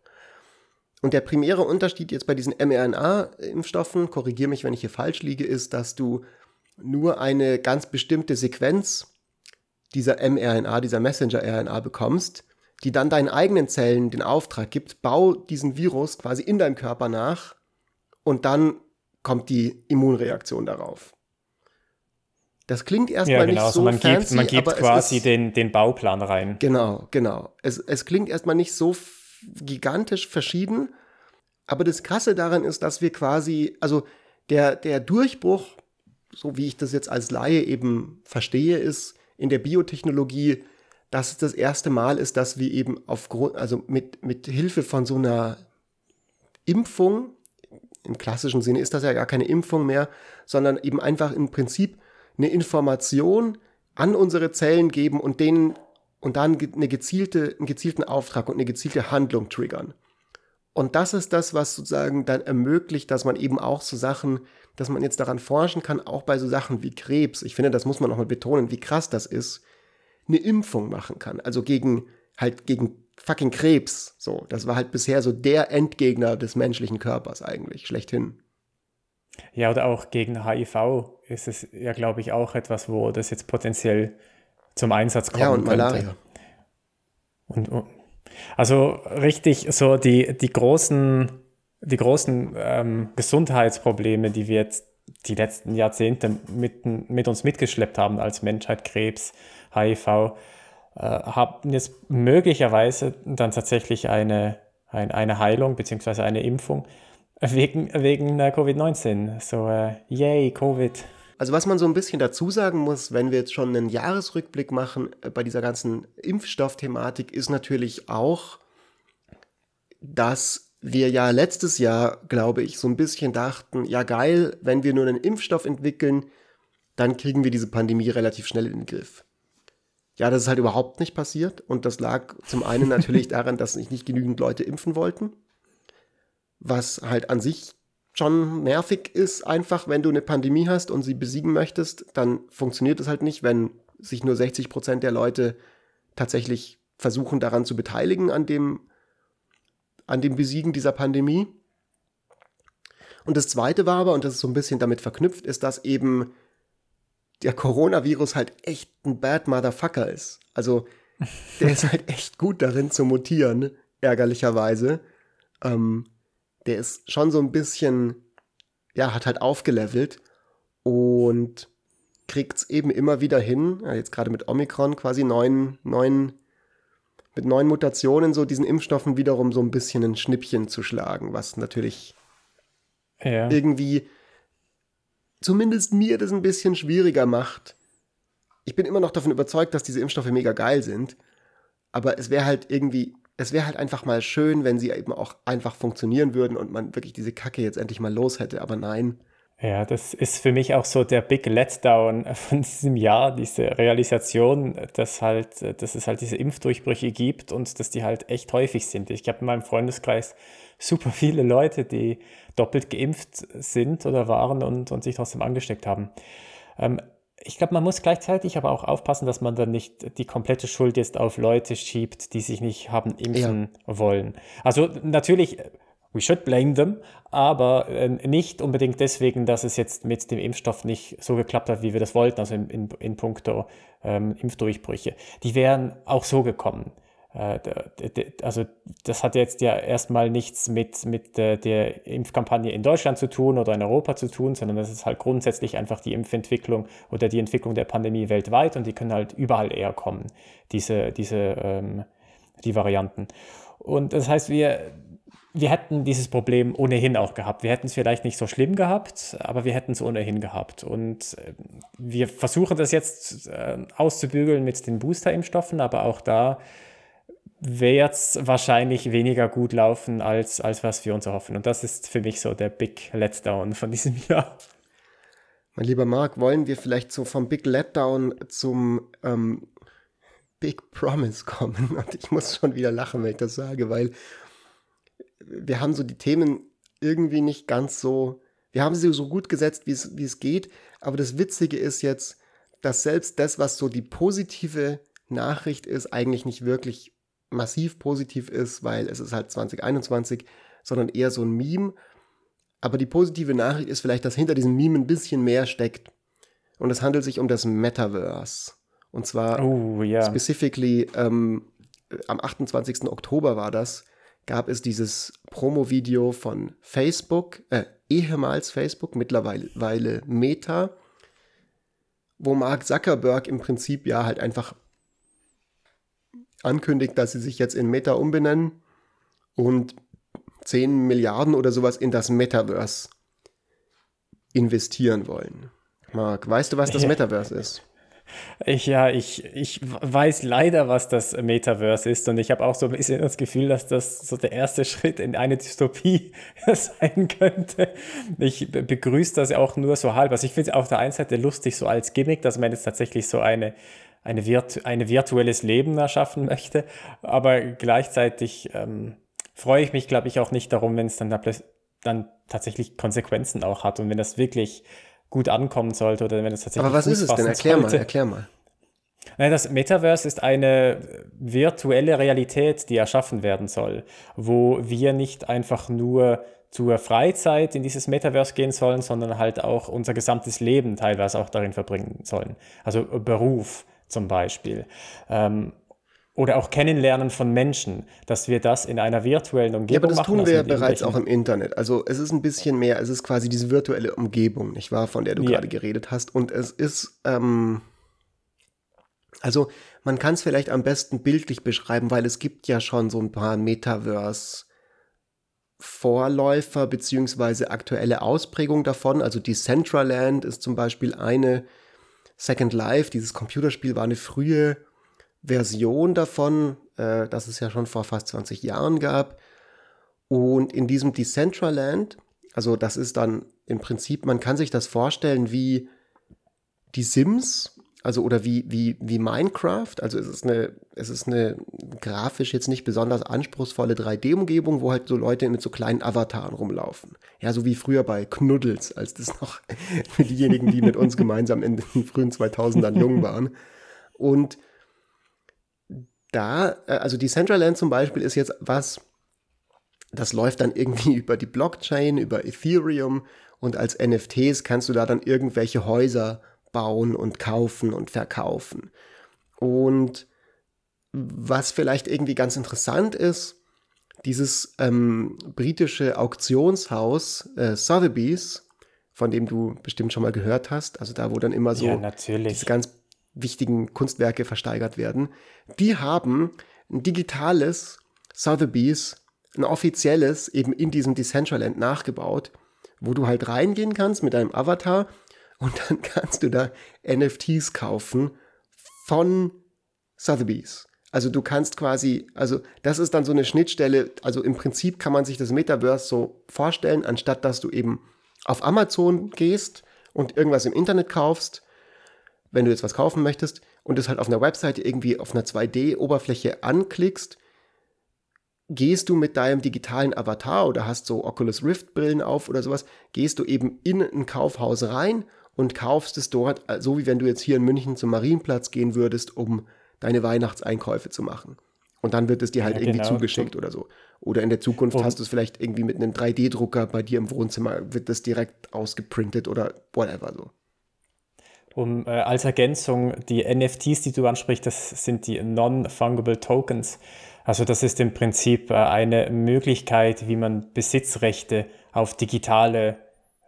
Und der primäre Unterschied jetzt bei diesen mRNA-Impfstoffen, korrigiere mich, wenn ich hier falsch liege, ist, dass du nur eine ganz bestimmte Sequenz dieser mRNA, dieser Messenger-RNA bekommst, die dann deinen eigenen Zellen den Auftrag gibt, bau diesen Virus quasi in deinem Körper nach und dann kommt die Immunreaktion darauf. Das klingt erstmal ja, genau. nicht so also man fancy, gibt, man gibt quasi ist, den, den Bauplan rein. Genau, genau. Es, es klingt erstmal nicht so gigantisch verschieden, aber das Krasse daran ist, dass wir quasi, also der, der Durchbruch, so wie ich das jetzt als Laie eben verstehe, ist in der Biotechnologie, dass es das erste Mal ist, dass wir eben aufgrund, also mit, mit Hilfe von so einer Impfung, im klassischen Sinne ist das ja gar keine Impfung mehr, sondern eben einfach im Prinzip eine Information an unsere Zellen geben und denen und dann eine gezielte, einen gezielten Auftrag und eine gezielte Handlung triggern. Und das ist das, was sozusagen dann ermöglicht, dass man eben auch so Sachen, dass man jetzt daran forschen kann, auch bei so Sachen wie Krebs. Ich finde, das muss man nochmal betonen, wie krass das ist, eine Impfung machen kann. Also gegen, halt gegen fucking Krebs. So, das war halt bisher so der Endgegner des menschlichen Körpers eigentlich, schlechthin. Ja, oder auch gegen HIV ist es ja, glaube ich, auch etwas, wo das jetzt potenziell zum Einsatz kommt. Ja, und könnte. Malaria. Und, und, also richtig so die, die großen, die großen ähm, Gesundheitsprobleme, die wir jetzt die letzten Jahrzehnte mit, mit uns mitgeschleppt haben als Menschheit, Krebs, HIV, äh, haben jetzt möglicherweise dann tatsächlich eine, ein, eine Heilung bzw. eine Impfung Wegen, wegen äh, Covid-19. So, äh, yay, Covid. Also was man so ein bisschen dazu sagen muss, wenn wir jetzt schon einen Jahresrückblick machen äh, bei dieser ganzen Impfstoffthematik, ist natürlich auch, dass wir ja letztes Jahr, glaube ich, so ein bisschen dachten, ja geil, wenn wir nur einen Impfstoff entwickeln, dann kriegen wir diese Pandemie relativ schnell in den Griff. Ja, das ist halt überhaupt nicht passiert und das lag zum einen natürlich daran, dass sich nicht genügend Leute impfen wollten was halt an sich schon nervig ist, einfach, wenn du eine Pandemie hast und sie besiegen möchtest, dann funktioniert es halt nicht, wenn sich nur 60 Prozent der Leute tatsächlich versuchen, daran zu beteiligen, an dem, an dem Besiegen dieser Pandemie. Und das zweite war aber, und das ist so ein bisschen damit verknüpft, ist, dass eben der Coronavirus halt echt ein Bad Motherfucker ist. Also, der ist halt echt gut darin zu mutieren, ärgerlicherweise. ähm, der ist schon so ein bisschen, ja, hat halt aufgelevelt und kriegt es eben immer wieder hin, ja, jetzt gerade mit Omikron quasi neun, neun, mit neuen Mutationen so diesen Impfstoffen wiederum so ein bisschen ein Schnippchen zu schlagen, was natürlich ja. irgendwie zumindest mir das ein bisschen schwieriger macht. Ich bin immer noch davon überzeugt, dass diese Impfstoffe mega geil sind, aber es wäre halt irgendwie, es wäre halt einfach mal schön, wenn sie eben auch einfach funktionieren würden und man wirklich diese Kacke jetzt endlich mal los hätte, aber nein. Ja, das ist für mich auch so der Big Letdown von diesem Jahr, diese Realisation, dass halt, dass es halt diese Impfdurchbrüche gibt und dass die halt echt häufig sind. Ich habe in meinem Freundeskreis super viele Leute, die doppelt geimpft sind oder waren und, und sich trotzdem angesteckt haben. Ähm, ich glaube, man muss gleichzeitig aber auch aufpassen, dass man dann nicht die komplette Schuld jetzt auf Leute schiebt, die sich nicht haben impfen ja. wollen. Also natürlich, we should blame them, aber äh, nicht unbedingt deswegen, dass es jetzt mit dem Impfstoff nicht so geklappt hat, wie wir das wollten, also in, in, in puncto ähm, Impfdurchbrüche. Die wären auch so gekommen. Äh, also das hat jetzt ja erstmal nichts mit, mit der Impfkampagne in Deutschland zu tun oder in Europa zu tun, sondern das ist halt grundsätzlich einfach die Impfentwicklung oder die Entwicklung der Pandemie weltweit und die können halt überall eher kommen, diese, diese ähm, die Varianten. Und das heißt, wir, wir hätten dieses Problem ohnehin auch gehabt. Wir hätten es vielleicht nicht so schlimm gehabt, aber wir hätten es ohnehin gehabt. Und äh, wir versuchen das jetzt äh, auszubügeln mit den Booster-Impfstoffen, aber auch da wird es wahrscheinlich weniger gut laufen, als, als was wir uns erhoffen. Und das ist für mich so der Big Letdown von diesem Jahr. Mein lieber Marc, wollen wir vielleicht so vom Big Letdown zum ähm, Big Promise kommen? Und ich muss schon wieder lachen, wenn ich das sage, weil wir haben so die Themen irgendwie nicht ganz so, wir haben sie so gut gesetzt, wie es, wie es geht. Aber das Witzige ist jetzt, dass selbst das, was so die positive Nachricht ist, eigentlich nicht wirklich massiv positiv ist, weil es ist halt 2021, sondern eher so ein Meme. Aber die positive Nachricht ist vielleicht, dass hinter diesem Meme ein bisschen mehr steckt. Und es handelt sich um das Metaverse. Und zwar oh, yeah. specifically ähm, am 28. Oktober war das, gab es dieses Promo-Video von Facebook, äh, ehemals Facebook, mittlerweile Meta, wo Mark Zuckerberg im Prinzip ja halt einfach ankündigt, dass sie sich jetzt in Meta umbenennen und 10 Milliarden oder sowas in das Metaverse investieren wollen. Marc, weißt du, was das Metaverse ist? Ich, ja, ich, ich weiß leider, was das Metaverse ist und ich habe auch so ein bisschen das Gefühl, dass das so der erste Schritt in eine Dystopie sein könnte. Ich begrüße das auch nur so halb. Also ich finde es auf der einen Seite lustig so als Gimmick, dass man jetzt tatsächlich so eine eine, virt ein virtuelles Leben erschaffen möchte. Aber gleichzeitig ähm, freue ich mich, glaube ich, auch nicht darum, wenn es dann, dann tatsächlich Konsequenzen auch hat und wenn das wirklich gut ankommen sollte oder wenn es tatsächlich. Aber was ist es denn? Erklär sollte. mal, erklär mal. Das Metaverse ist eine virtuelle Realität, die erschaffen werden soll, wo wir nicht einfach nur zur Freizeit in dieses Metaverse gehen sollen, sondern halt auch unser gesamtes Leben teilweise auch darin verbringen sollen. Also Beruf, zum Beispiel. Ähm, oder auch Kennenlernen von Menschen, dass wir das in einer virtuellen Umgebung machen. Ja, aber das machen, tun wir ja bereits auch im Internet. Also es ist ein bisschen mehr, es ist quasi diese virtuelle Umgebung, nicht wahr, von der du ja. gerade geredet hast. Und es ist, ähm, also man kann es vielleicht am besten bildlich beschreiben, weil es gibt ja schon so ein paar Metaverse- Vorläufer beziehungsweise aktuelle Ausprägungen davon. Also Decentraland ist zum Beispiel eine, Second Life, dieses Computerspiel, war eine frühe Version davon, äh, das es ja schon vor fast 20 Jahren gab. Und in diesem Decentraland, also das ist dann im Prinzip, man kann sich das vorstellen wie die Sims, also oder wie, wie, wie Minecraft. Also es ist eine, es ist eine grafisch jetzt nicht besonders anspruchsvolle 3D-Umgebung, wo halt so Leute mit so kleinen Avataren rumlaufen. Ja, so wie früher bei Knuddels, als das noch für diejenigen, die mit uns gemeinsam in den frühen 2000ern jung waren. Und da, äh, also Decentraland zum Beispiel ist jetzt was, das läuft dann irgendwie über die Blockchain, über Ethereum und als NFTs kannst du da dann irgendwelche Häuser bauen und kaufen und verkaufen. Und was vielleicht irgendwie ganz interessant ist, dieses ähm, britische Auktionshaus äh, Sotheby's, von dem du bestimmt schon mal gehört hast, also da, wo dann immer so ja, diese ganz wichtigen Kunstwerke versteigert werden, die haben ein digitales Sotheby's, ein offizielles, eben in diesem Decentraland nachgebaut, wo du halt reingehen kannst mit deinem Avatar und dann kannst du da NFTs kaufen von Sotheby's. Also du kannst quasi, also das ist dann so eine Schnittstelle, also im Prinzip kann man sich das Metaverse so vorstellen, anstatt dass du eben auf Amazon gehst und irgendwas im Internet kaufst, wenn du jetzt was kaufen möchtest und es halt auf einer Webseite irgendwie auf einer 2D-Oberfläche anklickst, gehst du mit deinem digitalen Avatar oder hast so Oculus Rift Brillen auf oder sowas, gehst du eben in ein Kaufhaus rein und kaufst es dort, so wie wenn du jetzt hier in München zum Marienplatz gehen würdest, um deine Weihnachtseinkäufe zu machen. Und dann wird es dir halt ja, irgendwie genau. zugeschickt oder so. Oder in der Zukunft um, hast du es vielleicht irgendwie mit einem 3D-Drucker bei dir im Wohnzimmer, wird das direkt ausgeprintet oder whatever so. Um äh, als Ergänzung, die NFTs, die du ansprichst, das sind die Non-Fungible Tokens. Also das ist im Prinzip äh, eine Möglichkeit, wie man Besitzrechte auf digitale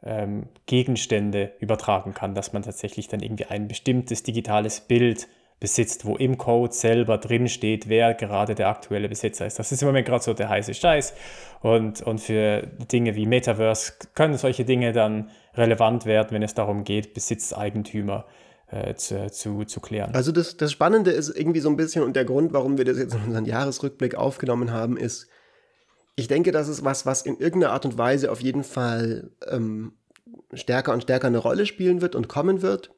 ähm, Gegenstände übertragen kann, dass man tatsächlich dann irgendwie ein bestimmtes digitales Bild besitzt, wo im Code selber drin steht, wer gerade der aktuelle Besitzer ist. Das ist im Moment gerade so der heiße Scheiß. Und, und für Dinge wie Metaverse können solche Dinge dann relevant werden, wenn es darum geht, Besitzeigentümer äh, zu, zu, zu klären. Also das, das Spannende ist irgendwie so ein bisschen und der Grund, warum wir das jetzt in unseren Jahresrückblick aufgenommen haben, ist, ich denke, das ist was, was in irgendeiner Art und Weise auf jeden Fall ähm, stärker und stärker eine Rolle spielen wird und kommen wird.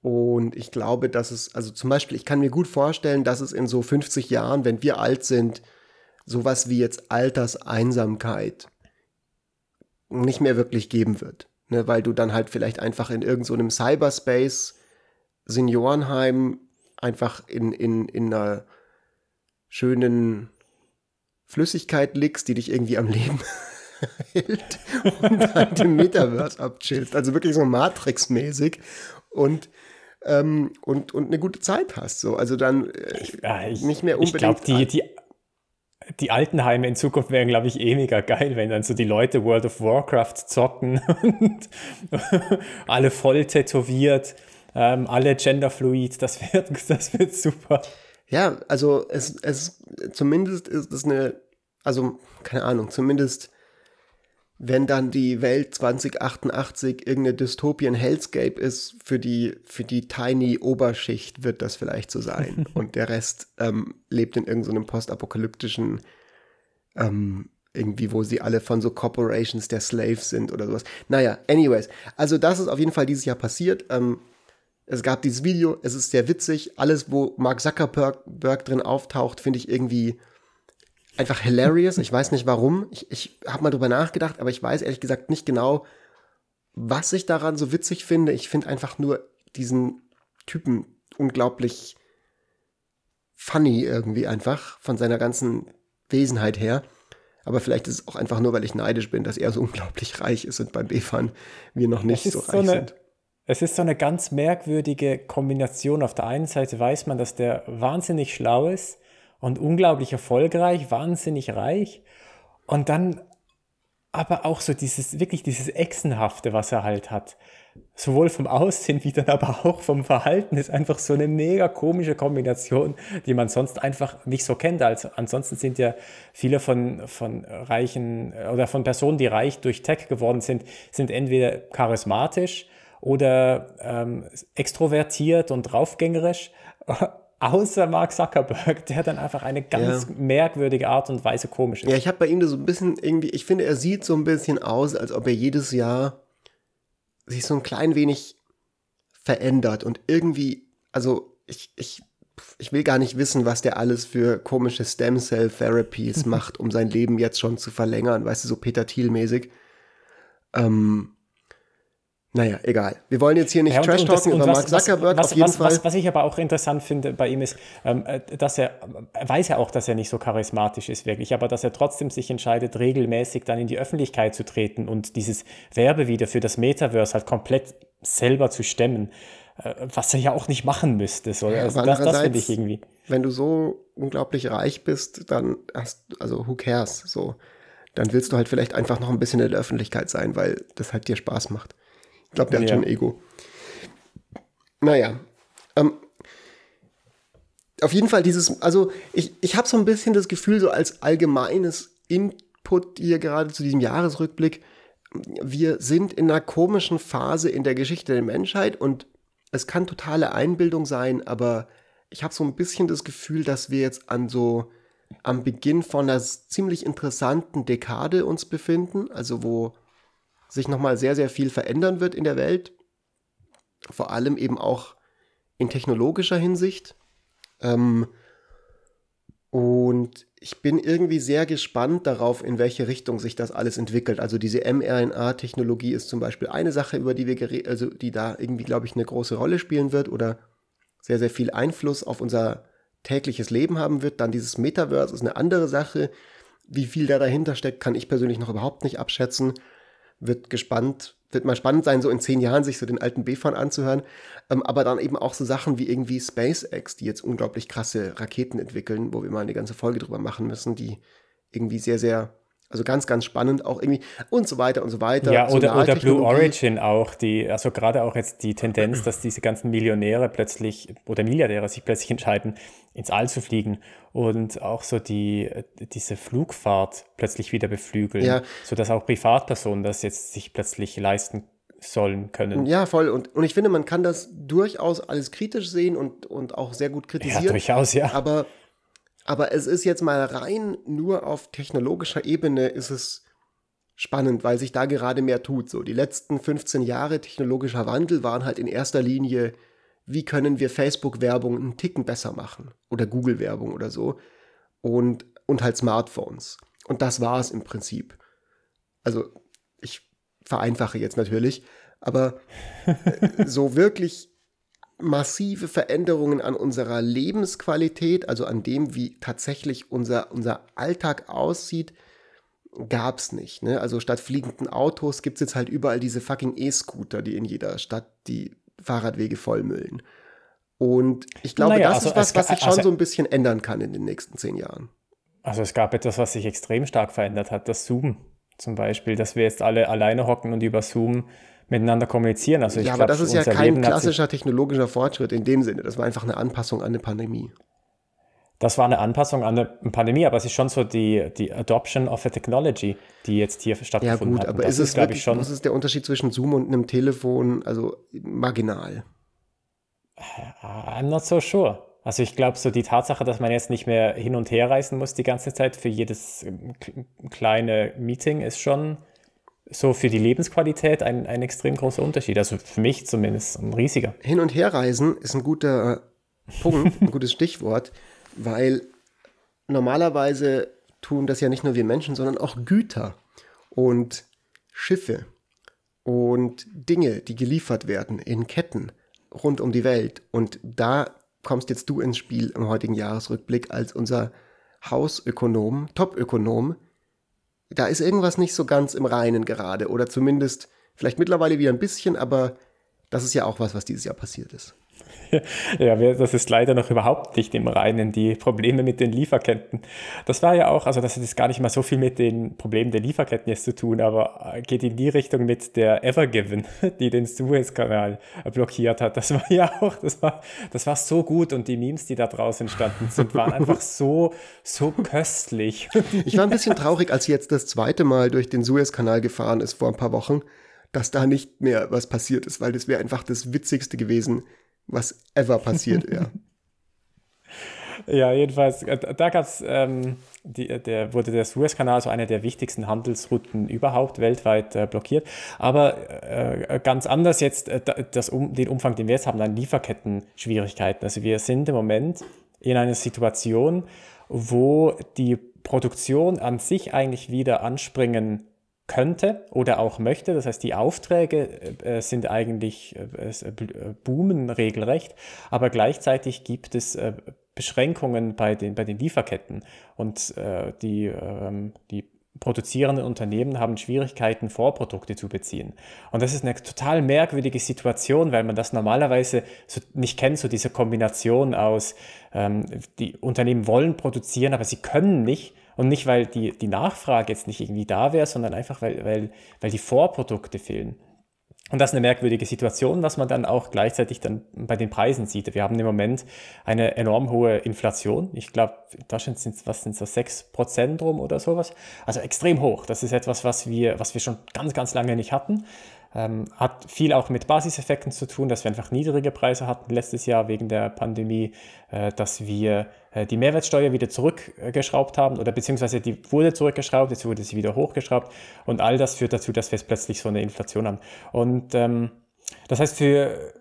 Und ich glaube, dass es, also zum Beispiel, ich kann mir gut vorstellen, dass es in so 50 Jahren, wenn wir alt sind, sowas wie jetzt Alterseinsamkeit nicht mehr wirklich geben wird. Ne, weil du dann halt vielleicht einfach in irgendeinem so Cyberspace Seniorenheim einfach in, in, in einer schönen Flüssigkeit liegst, die dich irgendwie am Leben hält und dann im Metaverse abchillst. Also wirklich so Matrix-mäßig. Und ähm, und, und eine gute Zeit hast. So. Also dann äh, ich, ich, nicht mehr unbedingt. Ich glaube, die, die, die Altenheime in Zukunft wären, glaube ich, eh mega geil, wenn dann so die Leute World of Warcraft zocken und alle voll tätowiert, ähm, alle genderfluid. Das wird, das wird super. Ja, also es, es zumindest ist es eine, also keine Ahnung, zumindest wenn dann die Welt 2088 irgendeine Dystopien Hellscape ist, für die, für die tiny Oberschicht wird das vielleicht so sein. Und der Rest ähm, lebt in irgendeinem so postapokalyptischen, ähm, irgendwie, wo sie alle von so Corporations der Slaves sind oder sowas. Naja, anyways. Also das ist auf jeden Fall dieses Jahr passiert. Ähm, es gab dieses Video, es ist sehr witzig. Alles, wo Mark Zuckerberg drin auftaucht, finde ich irgendwie einfach hilarious. Ich weiß nicht warum. Ich, ich habe mal drüber nachgedacht, aber ich weiß ehrlich gesagt nicht genau, was ich daran so witzig finde. Ich finde einfach nur diesen Typen unglaublich funny irgendwie einfach von seiner ganzen Wesenheit her. Aber vielleicht ist es auch einfach nur, weil ich neidisch bin, dass er so unglaublich reich ist und beim BFAN wir noch nicht so reich so eine, sind. Es ist so eine ganz merkwürdige Kombination. Auf der einen Seite weiß man, dass der wahnsinnig schlau ist und unglaublich erfolgreich, wahnsinnig reich. Und dann aber auch so dieses, wirklich dieses Echsenhafte, was er halt hat. Sowohl vom Aussehen wie dann aber auch vom Verhalten ist einfach so eine mega komische Kombination, die man sonst einfach nicht so kennt. Also ansonsten sind ja viele von, von reichen oder von Personen, die reich durch Tech geworden sind, sind entweder charismatisch oder ähm, extrovertiert und draufgängerisch außer Mark Zuckerberg, der dann einfach eine ganz ja. merkwürdige Art und Weise komisch ist. Ja, ich habe bei ihm so ein bisschen irgendwie, ich finde, er sieht so ein bisschen aus, als ob er jedes Jahr sich so ein klein wenig verändert und irgendwie, also ich, ich, ich will gar nicht wissen, was der alles für komische Stem Cell Therapies macht, um sein Leben jetzt schon zu verlängern, weißt du, so Peter Thiel-mäßig. Ähm, naja, egal. Wir wollen jetzt hier nicht ja, Trash talken über Mark Zuckerberg was, auf jeden was, Fall. Was, was, ich aber auch interessant finde bei ihm ist, ähm, äh, dass er, er weiß ja auch, dass er nicht so charismatisch ist wirklich, aber dass er trotzdem sich entscheidet, regelmäßig dann in die Öffentlichkeit zu treten und dieses Werbevideo für das Metaverse halt komplett selber zu stemmen, äh, was er ja auch nicht machen müsste. So. Ja, also das, das finde ich irgendwie. wenn du so unglaublich reich bist, dann hast, also who cares, so. Dann willst du halt vielleicht einfach noch ein bisschen in der Öffentlichkeit sein, weil das halt dir Spaß macht. Ich glaube, der ja. hat schon ein Ego. Naja, ähm, auf jeden Fall dieses, also ich, ich habe so ein bisschen das Gefühl, so als allgemeines Input hier gerade zu diesem Jahresrückblick, wir sind in einer komischen Phase in der Geschichte der Menschheit und es kann totale Einbildung sein, aber ich habe so ein bisschen das Gefühl, dass wir jetzt an so am Beginn von einer ziemlich interessanten Dekade uns befinden, also wo sich nochmal sehr, sehr viel verändern wird in der Welt, vor allem eben auch in technologischer Hinsicht. Ähm, und ich bin irgendwie sehr gespannt darauf, in welche Richtung sich das alles entwickelt. Also diese mRNA-Technologie ist zum Beispiel eine Sache, über die wir geredet, also die da irgendwie, glaube ich, eine große Rolle spielen wird oder sehr, sehr viel Einfluss auf unser tägliches Leben haben wird. Dann dieses Metaverse ist eine andere Sache. Wie viel da dahinter steckt, kann ich persönlich noch überhaupt nicht abschätzen. Wird gespannt, wird mal spannend sein, so in zehn Jahren sich so den alten B-Fan anzuhören. Ähm, aber dann eben auch so Sachen wie irgendwie SpaceX, die jetzt unglaublich krasse Raketen entwickeln, wo wir mal eine ganze Folge drüber machen müssen, die irgendwie sehr, sehr also ganz, ganz spannend auch irgendwie und so weiter und so weiter. Ja, oder, oder Blue Origin auch, die, also gerade auch jetzt die Tendenz, dass diese ganzen Millionäre plötzlich oder Milliardäre sich plötzlich entscheiden, ins All zu fliegen und auch so die, diese Flugfahrt plötzlich wieder beflügeln, ja. sodass auch Privatpersonen das jetzt sich plötzlich leisten sollen können. Ja, voll. Und, und ich finde, man kann das durchaus alles kritisch sehen und, und auch sehr gut kritisieren. Ja, durchaus, ja. Aber aber es ist jetzt mal rein nur auf technologischer Ebene ist es spannend, weil sich da gerade mehr tut. So, die letzten 15 Jahre technologischer Wandel waren halt in erster Linie, wie können wir Facebook-Werbung einen Ticken besser machen? Oder Google-Werbung oder so. Und, und halt Smartphones. Und das war es im Prinzip. Also, ich vereinfache jetzt natürlich, aber äh, so wirklich massive Veränderungen an unserer Lebensqualität, also an dem, wie tatsächlich unser, unser Alltag aussieht, gab es nicht. Ne? Also statt fliegenden Autos gibt es jetzt halt überall diese fucking E-Scooter, die in jeder Stadt die Fahrradwege vollmüllen. Und ich glaube, naja, das also ist was, was sich schon also, so ein bisschen ändern kann in den nächsten zehn Jahren. Also es gab etwas, was sich extrem stark verändert hat, das Zoom zum Beispiel, dass wir jetzt alle alleine hocken und über Zoom miteinander kommunizieren. Also ja, aber glaub, das ist ja kein Leben klassischer technologischer Fortschritt in dem Sinne. Das war einfach eine Anpassung an eine Pandemie. Das war eine Anpassung an eine Pandemie, aber es ist schon so die, die Adoption of a Technology, die jetzt hier stattgefunden hat. Ja gut, aber ist es, wirklich, schon, was ist der Unterschied zwischen Zoom und einem Telefon? Also marginal. I'm not so sure. Also ich glaube, so die Tatsache, dass man jetzt nicht mehr hin und her reisen muss die ganze Zeit für jedes ähm, kleine Meeting ist schon so für die Lebensqualität ein, ein extrem großer Unterschied. Also für mich zumindest ein riesiger. Hin- und Herreisen ist ein guter Punkt, ein gutes Stichwort, weil normalerweise tun das ja nicht nur wir Menschen, sondern auch Güter und Schiffe und Dinge, die geliefert werden in Ketten rund um die Welt. Und da kommst jetzt du ins Spiel im heutigen Jahresrückblick als unser Hausökonom, Topökonom, da ist irgendwas nicht so ganz im Reinen gerade. Oder zumindest vielleicht mittlerweile wieder ein bisschen, aber das ist ja auch was, was dieses Jahr passiert ist. Ja, das ist leider noch überhaupt nicht im Reinen, die Probleme mit den Lieferketten. Das war ja auch, also das hat jetzt gar nicht mal so viel mit den Problemen der Lieferketten jetzt zu tun, aber geht in die Richtung mit der Evergiven, die den Suezkanal blockiert hat. Das war ja auch, das war, das war so gut und die Memes, die da draußen entstanden sind, waren einfach so, so köstlich. Ich war ein bisschen traurig, als jetzt das zweite Mal durch den Suezkanal gefahren ist vor ein paar Wochen, dass da nicht mehr was passiert ist, weil das wäre einfach das Witzigste gewesen, was ever passiert wäre. ja, jedenfalls, äh, da gab es, ähm, der wurde der Suezkanal, so eine der wichtigsten Handelsrouten überhaupt weltweit äh, blockiert. Aber äh, ganz anders jetzt äh, das, um, den Umfang, den wir jetzt haben, an Lieferketten-Schwierigkeiten. Also wir sind im Moment in einer Situation, wo die Produktion an sich eigentlich wieder anspringen könnte oder auch möchte. Das heißt, die Aufträge äh, sind eigentlich äh, äh, boomen regelrecht, aber gleichzeitig gibt es Beschränkungen bei den, bei den Lieferketten und die, ähm, die produzierenden Unternehmen haben Schwierigkeiten, Vorprodukte zu beziehen. Und das ist eine total merkwürdige Situation, weil man das normalerweise so nicht kennt, so diese Kombination aus, ähm, die Unternehmen wollen produzieren, aber sie können nicht. Und nicht, weil die, die Nachfrage jetzt nicht irgendwie da wäre, sondern einfach, weil, weil, weil die Vorprodukte fehlen. Und das ist eine merkwürdige Situation, was man dann auch gleichzeitig dann bei den Preisen sieht. Wir haben im Moment eine enorm hohe Inflation. Ich glaube, in Deutschland sind es, was sind so sechs Prozent rum oder sowas. Also extrem hoch. Das ist etwas, was wir, was wir schon ganz, ganz lange nicht hatten. Ähm, hat viel auch mit Basiseffekten zu tun, dass wir einfach niedrige Preise hatten letztes Jahr wegen der Pandemie, äh, dass wir äh, die Mehrwertsteuer wieder zurückgeschraubt haben oder beziehungsweise die wurde zurückgeschraubt, jetzt wurde sie wieder hochgeschraubt und all das führt dazu, dass wir jetzt plötzlich so eine Inflation haben. Und ähm, das heißt, für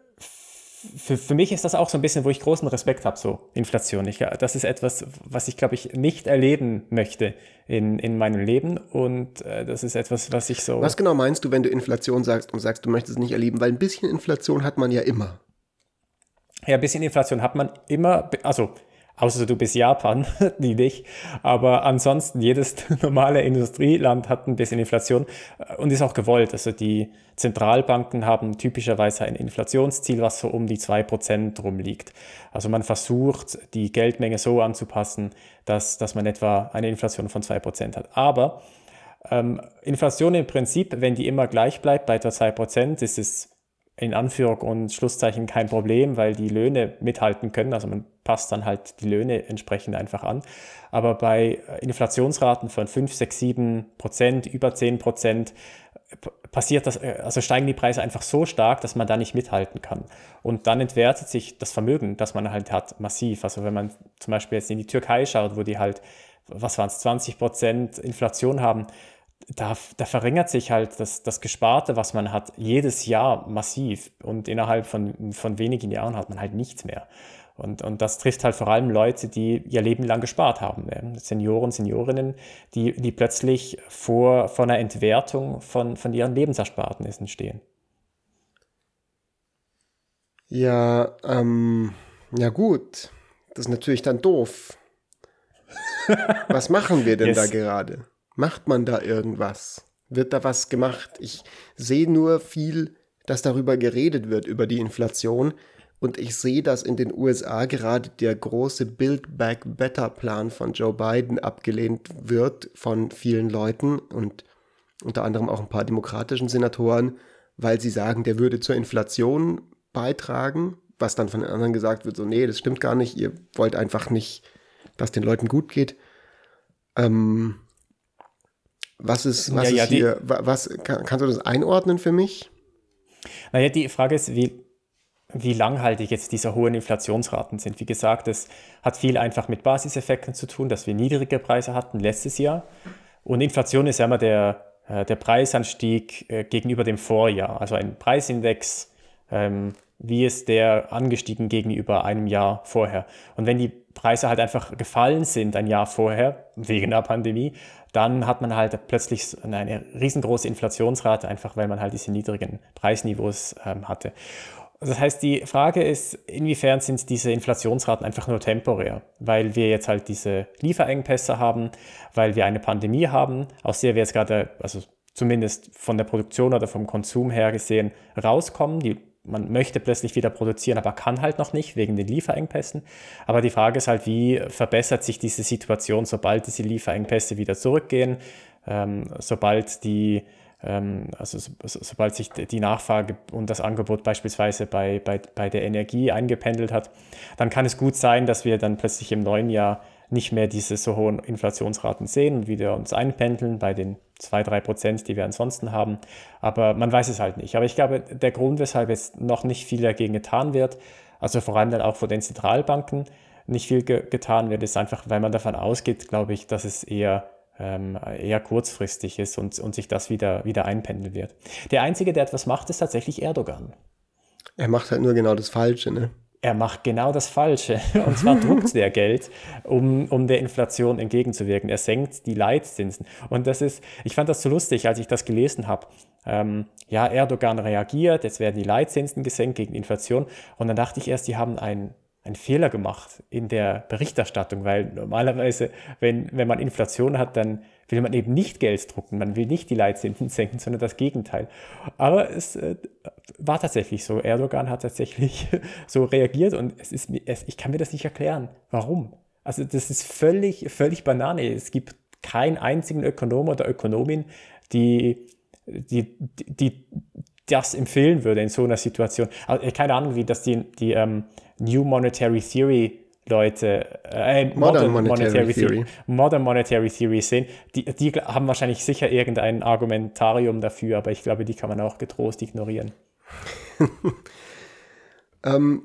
für, für mich ist das auch so ein bisschen, wo ich großen Respekt habe, so Inflation. Ich, das ist etwas, was ich, glaube ich, nicht erleben möchte in, in meinem Leben. Und äh, das ist etwas, was ich so. Was genau meinst du, wenn du Inflation sagst und sagst, du möchtest es nicht erleben? Weil ein bisschen Inflation hat man ja immer. Ja, ein bisschen Inflation hat man immer. Also außer du bist Japan, die nicht. Aber ansonsten, jedes normale Industrieland hat ein bisschen Inflation äh, und ist auch gewollt. Also die Zentralbanken haben typischerweise ein Inflationsziel, was so um die 2% rumliegt. Also man versucht, die Geldmenge so anzupassen, dass, dass man etwa eine Inflation von 2% hat. Aber ähm, Inflation im Prinzip, wenn die immer gleich bleibt bei der 2%, ist es in Anführung und Schlusszeichen kein Problem, weil die Löhne mithalten können. Also man passt dann halt die Löhne entsprechend einfach an. Aber bei Inflationsraten von 5, 6, 7 Prozent, über 10 Prozent, passiert das, äh, also steigen die Preise einfach so stark, dass man da nicht mithalten kann. Und dann entwertet sich das Vermögen, das man halt hat, massiv. Also wenn man zum Beispiel jetzt in die Türkei schaut, wo die halt, was waren es, 20 Prozent Inflation haben, da, da verringert sich halt das, das Gesparte, was man hat, jedes Jahr massiv. Und innerhalb von, von wenigen Jahren hat man halt nichts mehr. Und, und das trifft halt vor allem Leute, die ihr Leben lang gespart haben. Senioren, Seniorinnen, die, die plötzlich vor, vor einer Entwertung von, von ihren Lebensersparnissen stehen. Ja, ähm, ja gut. Das ist natürlich dann doof. Was machen wir denn yes. da gerade? Macht man da irgendwas? Wird da was gemacht? Ich sehe nur viel, dass darüber geredet wird, über die Inflation. Und ich sehe, dass in den USA gerade der große Build Back Better Plan von Joe Biden abgelehnt wird von vielen Leuten und unter anderem auch ein paar demokratischen Senatoren, weil sie sagen, der würde zur Inflation beitragen, was dann von den anderen gesagt wird, so, nee, das stimmt gar nicht, ihr wollt einfach nicht, dass den Leuten gut geht. Ähm, was ist, was ja, ja, ist hier, was, kann, kannst du das einordnen für mich? Naja, die Frage ist, wie, wie langhaltig jetzt diese hohen Inflationsraten sind. Wie gesagt, es hat viel einfach mit Basiseffekten zu tun, dass wir niedrige Preise hatten letztes Jahr. Und Inflation ist ja immer der, äh, der Preisanstieg äh, gegenüber dem Vorjahr. Also ein Preisindex, ähm, wie ist der angestiegen gegenüber einem Jahr vorher. Und wenn die Preise halt einfach gefallen sind ein Jahr vorher, wegen der Pandemie, dann hat man halt plötzlich eine riesengroße Inflationsrate, einfach weil man halt diese niedrigen Preisniveaus ähm, hatte. Das heißt, die Frage ist, inwiefern sind diese Inflationsraten einfach nur temporär, weil wir jetzt halt diese Lieferengpässe haben, weil wir eine Pandemie haben, aus der wir jetzt gerade, also zumindest von der Produktion oder vom Konsum her gesehen, rauskommen. Die man möchte plötzlich wieder produzieren, aber kann halt noch nicht wegen den Lieferengpässen. Aber die Frage ist halt, wie verbessert sich diese Situation, sobald diese Lieferengpässe wieder zurückgehen, ähm, sobald die ähm, also so, sobald sich die Nachfrage und das Angebot beispielsweise bei, bei, bei der Energie eingependelt hat, dann kann es gut sein, dass wir dann plötzlich im neuen Jahr nicht mehr diese so hohen Inflationsraten sehen und wieder uns einpendeln bei den 2, 3 Prozent, die wir ansonsten haben. Aber man weiß es halt nicht. Aber ich glaube, der Grund, weshalb jetzt noch nicht viel dagegen getan wird, also vor allem dann auch von den Zentralbanken nicht viel ge getan wird, ist einfach, weil man davon ausgeht, glaube ich, dass es eher ähm, eher kurzfristig ist und, und sich das wieder, wieder einpendeln wird. Der Einzige, der etwas macht, ist tatsächlich Erdogan. Er macht halt nur genau das Falsche, ne? Er macht genau das Falsche. Und zwar druckt der Geld, um, um der Inflation entgegenzuwirken. Er senkt die Leitzinsen. Und das ist, ich fand das so lustig, als ich das gelesen habe. Ähm, ja, Erdogan reagiert, jetzt werden die Leitzinsen gesenkt gegen Inflation. Und dann dachte ich erst, die haben ein einen Fehler gemacht in der Berichterstattung, weil normalerweise, wenn, wenn man Inflation hat, dann will man eben nicht Geld drucken, man will nicht die Leitzinsen senken, sondern das Gegenteil. Aber es äh, war tatsächlich so. Erdogan hat tatsächlich so reagiert und es ist, es, ich kann mir das nicht erklären. Warum? Also das ist völlig, völlig Banane. Es gibt keinen einzigen Ökonom oder Ökonomin, die, die, die, das empfehlen würde in so einer Situation. Also, keine Ahnung, wie das die, die ähm, New Monetary Theory Leute, äh, Modern, Modern Monetary, Monetary Theory. Theory, Modern Monetary Theory sehen, die, die haben wahrscheinlich sicher irgendein Argumentarium dafür, aber ich glaube, die kann man auch getrost ignorieren. ähm,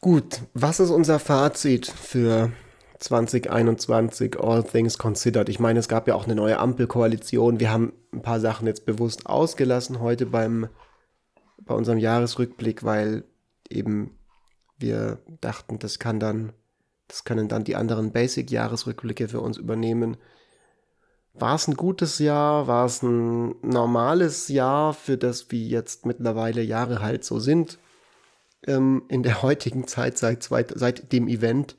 gut, was ist unser Fazit für 2021, All Things Considered? Ich meine, es gab ja auch eine neue Ampelkoalition. Wir haben ein paar Sachen jetzt bewusst ausgelassen heute beim, bei unserem Jahresrückblick, weil eben wir dachten, das kann dann, das können dann die anderen Basic-Jahresrückblicke für uns übernehmen. War es ein gutes Jahr? War es ein normales Jahr, für das wie jetzt mittlerweile Jahre halt so sind? Ähm, in der heutigen Zeit seit, seit dem Event.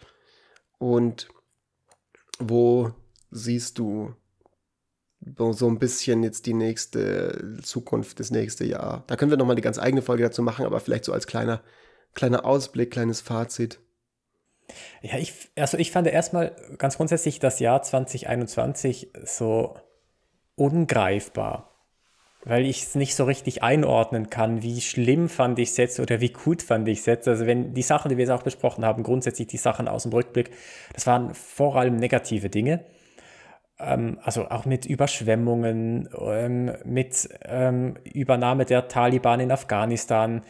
Und wo siehst du so ein bisschen jetzt die nächste Zukunft, das nächste Jahr? Da können wir nochmal eine ganz eigene Folge dazu machen, aber vielleicht so als kleiner kleiner Ausblick, kleines Fazit. Ja, ich, also ich fand erstmal ganz grundsätzlich das Jahr 2021 so ungreifbar, weil ich es nicht so richtig einordnen kann, wie schlimm fand ich es jetzt oder wie gut fand ich es jetzt. Also wenn die Sachen, die wir jetzt auch besprochen haben, grundsätzlich die Sachen aus dem Rückblick, das waren vor allem negative Dinge. Ähm, also auch mit Überschwemmungen, ähm, mit ähm, Übernahme der Taliban in Afghanistan,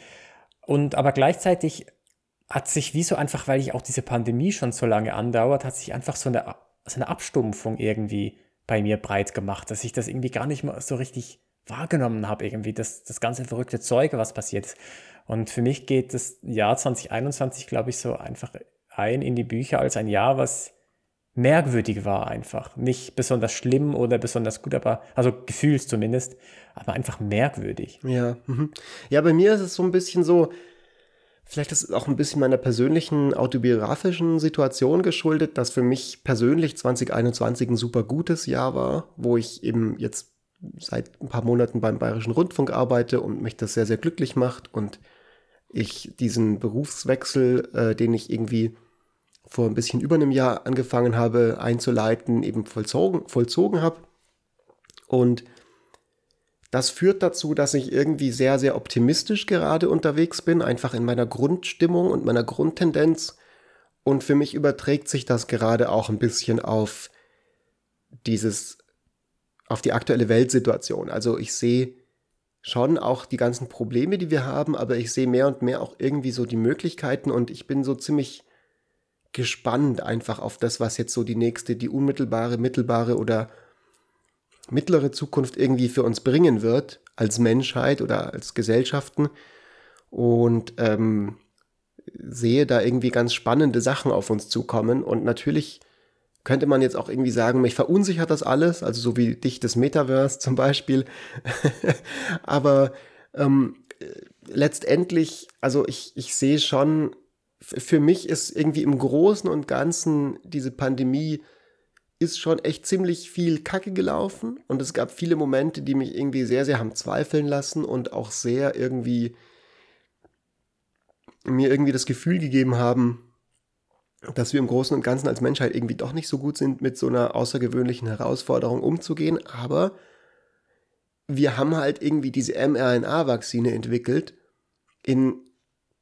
und aber gleichzeitig hat sich wie so einfach, weil ich auch diese Pandemie schon so lange andauert, hat sich einfach so eine, so eine Abstumpfung irgendwie bei mir breit gemacht, dass ich das irgendwie gar nicht mehr so richtig wahrgenommen habe, irgendwie, das, das ganze verrückte Zeug, was passiert ist. Und für mich geht das Jahr 2021, glaube ich, so einfach ein in die Bücher als ein Jahr, was merkwürdig war einfach. Nicht besonders schlimm oder besonders gut, aber, also gefühls zumindest, aber einfach merkwürdig. Ja, mhm. ja, bei mir ist es so ein bisschen so, vielleicht ist es auch ein bisschen meiner persönlichen autobiografischen Situation geschuldet, dass für mich persönlich 2021 ein super gutes Jahr war, wo ich eben jetzt seit ein paar Monaten beim Bayerischen Rundfunk arbeite und mich das sehr, sehr glücklich macht und ich diesen Berufswechsel, äh, den ich irgendwie vor ein bisschen über einem Jahr angefangen habe einzuleiten, eben vollzogen, vollzogen habe. Und das führt dazu, dass ich irgendwie sehr, sehr optimistisch gerade unterwegs bin, einfach in meiner Grundstimmung und meiner Grundtendenz. Und für mich überträgt sich das gerade auch ein bisschen auf dieses, auf die aktuelle Weltsituation. Also ich sehe schon auch die ganzen Probleme, die wir haben, aber ich sehe mehr und mehr auch irgendwie so die Möglichkeiten und ich bin so ziemlich gespannt einfach auf das, was jetzt so die nächste, die unmittelbare, mittelbare oder mittlere Zukunft irgendwie für uns bringen wird, als Menschheit oder als Gesellschaften. Und ähm, sehe da irgendwie ganz spannende Sachen auf uns zukommen. Und natürlich könnte man jetzt auch irgendwie sagen, mich verunsichert das alles, also so wie dich das Metaverse zum Beispiel. Aber ähm, letztendlich, also ich, ich sehe schon für mich ist irgendwie im Großen und Ganzen diese Pandemie ist schon echt ziemlich viel Kacke gelaufen und es gab viele Momente, die mich irgendwie sehr, sehr haben zweifeln lassen und auch sehr irgendwie mir irgendwie das Gefühl gegeben haben, dass wir im Großen und Ganzen als Menschheit irgendwie doch nicht so gut sind, mit so einer außergewöhnlichen Herausforderung umzugehen. Aber wir haben halt irgendwie diese mRNA-Vakzine entwickelt in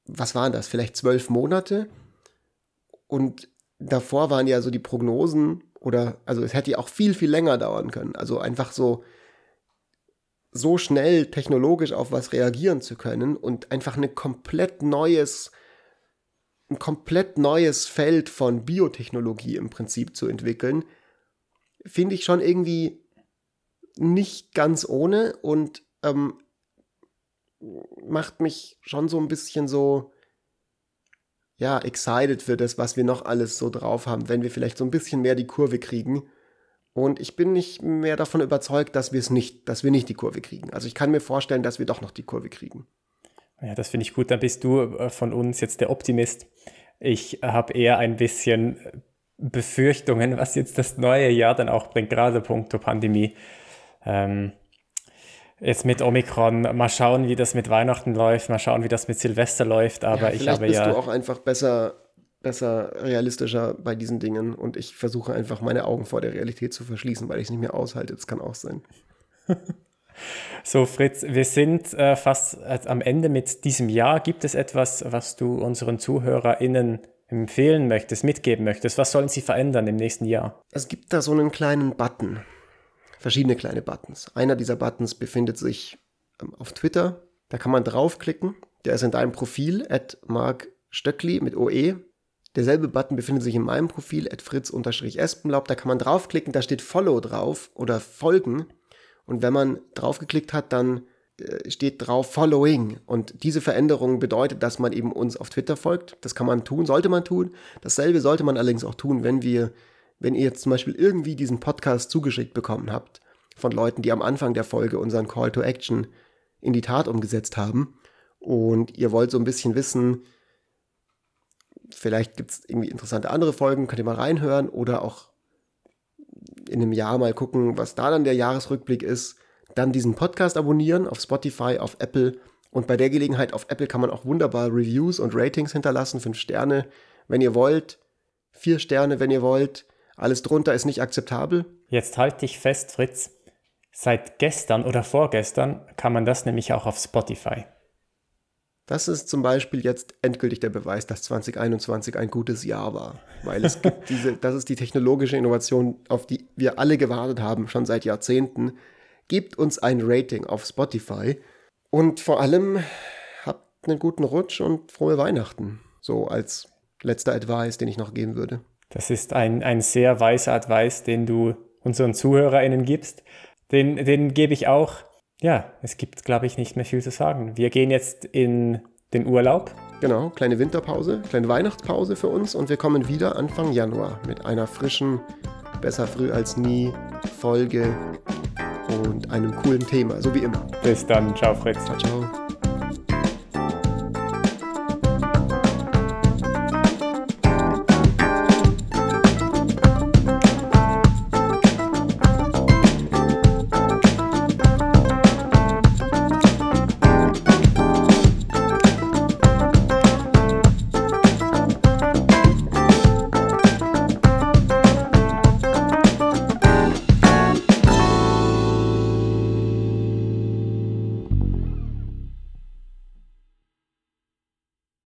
was waren das, vielleicht zwölf Monate. Und davor waren ja so die Prognosen oder, also es hätte ja auch viel, viel länger dauern können. Also einfach so, so schnell technologisch auf was reagieren zu können und einfach eine komplett neues, ein komplett neues Feld von Biotechnologie im Prinzip zu entwickeln, finde ich schon irgendwie nicht ganz ohne und ähm, macht mich schon so ein bisschen so, ja, excited für das, was wir noch alles so drauf haben, wenn wir vielleicht so ein bisschen mehr die Kurve kriegen. Und ich bin nicht mehr davon überzeugt, dass wir es nicht, dass wir nicht die Kurve kriegen. Also ich kann mir vorstellen, dass wir doch noch die Kurve kriegen. Ja, das finde ich gut. Dann bist du äh, von uns jetzt der Optimist. Ich habe eher ein bisschen Befürchtungen, was jetzt das neue Jahr dann auch bringt, gerade punkto Pandemie. Ähm, jetzt mit Omikron, mal schauen, wie das mit Weihnachten läuft, mal schauen, wie das mit Silvester läuft, aber ja, ich habe bist ja. du auch einfach besser, besser realistischer bei diesen Dingen und ich versuche einfach meine Augen vor der Realität zu verschließen, weil ich es nicht mehr aushalte. Das kann auch sein. so, Fritz, wir sind äh, fast äh, am Ende mit diesem Jahr. Gibt es etwas, was du unseren ZuhörerInnen empfehlen möchtest, mitgeben möchtest? Was sollen sie verändern im nächsten Jahr? Es gibt da so einen kleinen Button verschiedene kleine Buttons. Einer dieser Buttons befindet sich ähm, auf Twitter. Da kann man draufklicken. Der ist in deinem Profil, at Mark Stöckli mit OE. Derselbe Button befindet sich in meinem Profil, at fritz-espenlaub. Da kann man draufklicken, da steht Follow drauf oder Folgen. Und wenn man draufgeklickt hat, dann äh, steht drauf Following. Und diese Veränderung bedeutet, dass man eben uns auf Twitter folgt. Das kann man tun, sollte man tun. Dasselbe sollte man allerdings auch tun, wenn wir wenn ihr jetzt zum Beispiel irgendwie diesen Podcast zugeschickt bekommen habt von Leuten, die am Anfang der Folge unseren Call to Action in die Tat umgesetzt haben und ihr wollt so ein bisschen wissen, vielleicht gibt es irgendwie interessante andere Folgen, könnt ihr mal reinhören oder auch in einem Jahr mal gucken, was da dann der Jahresrückblick ist, dann diesen Podcast abonnieren auf Spotify, auf Apple und bei der Gelegenheit auf Apple kann man auch wunderbar Reviews und Ratings hinterlassen, fünf Sterne, wenn ihr wollt, vier Sterne, wenn ihr wollt. Alles drunter ist nicht akzeptabel. Jetzt halte dich fest, Fritz. Seit gestern oder vorgestern kann man das nämlich auch auf Spotify. Das ist zum Beispiel jetzt endgültig der Beweis, dass 2021 ein gutes Jahr war. Weil es gibt diese, das ist die technologische Innovation, auf die wir alle gewartet haben, schon seit Jahrzehnten. Gebt uns ein Rating auf Spotify und vor allem habt einen guten Rutsch und frohe Weihnachten. So als letzter Advice, den ich noch geben würde. Das ist ein, ein sehr weiser Advice, den du unseren ZuhörerInnen gibst. Den, den gebe ich auch. Ja, es gibt, glaube ich, nicht mehr viel zu sagen. Wir gehen jetzt in den Urlaub. Genau, kleine Winterpause, kleine Weihnachtspause für uns und wir kommen wieder Anfang Januar mit einer frischen, besser früh als nie Folge und einem coolen Thema, so wie immer. Bis dann, ciao Fritz. Ciao, ciao.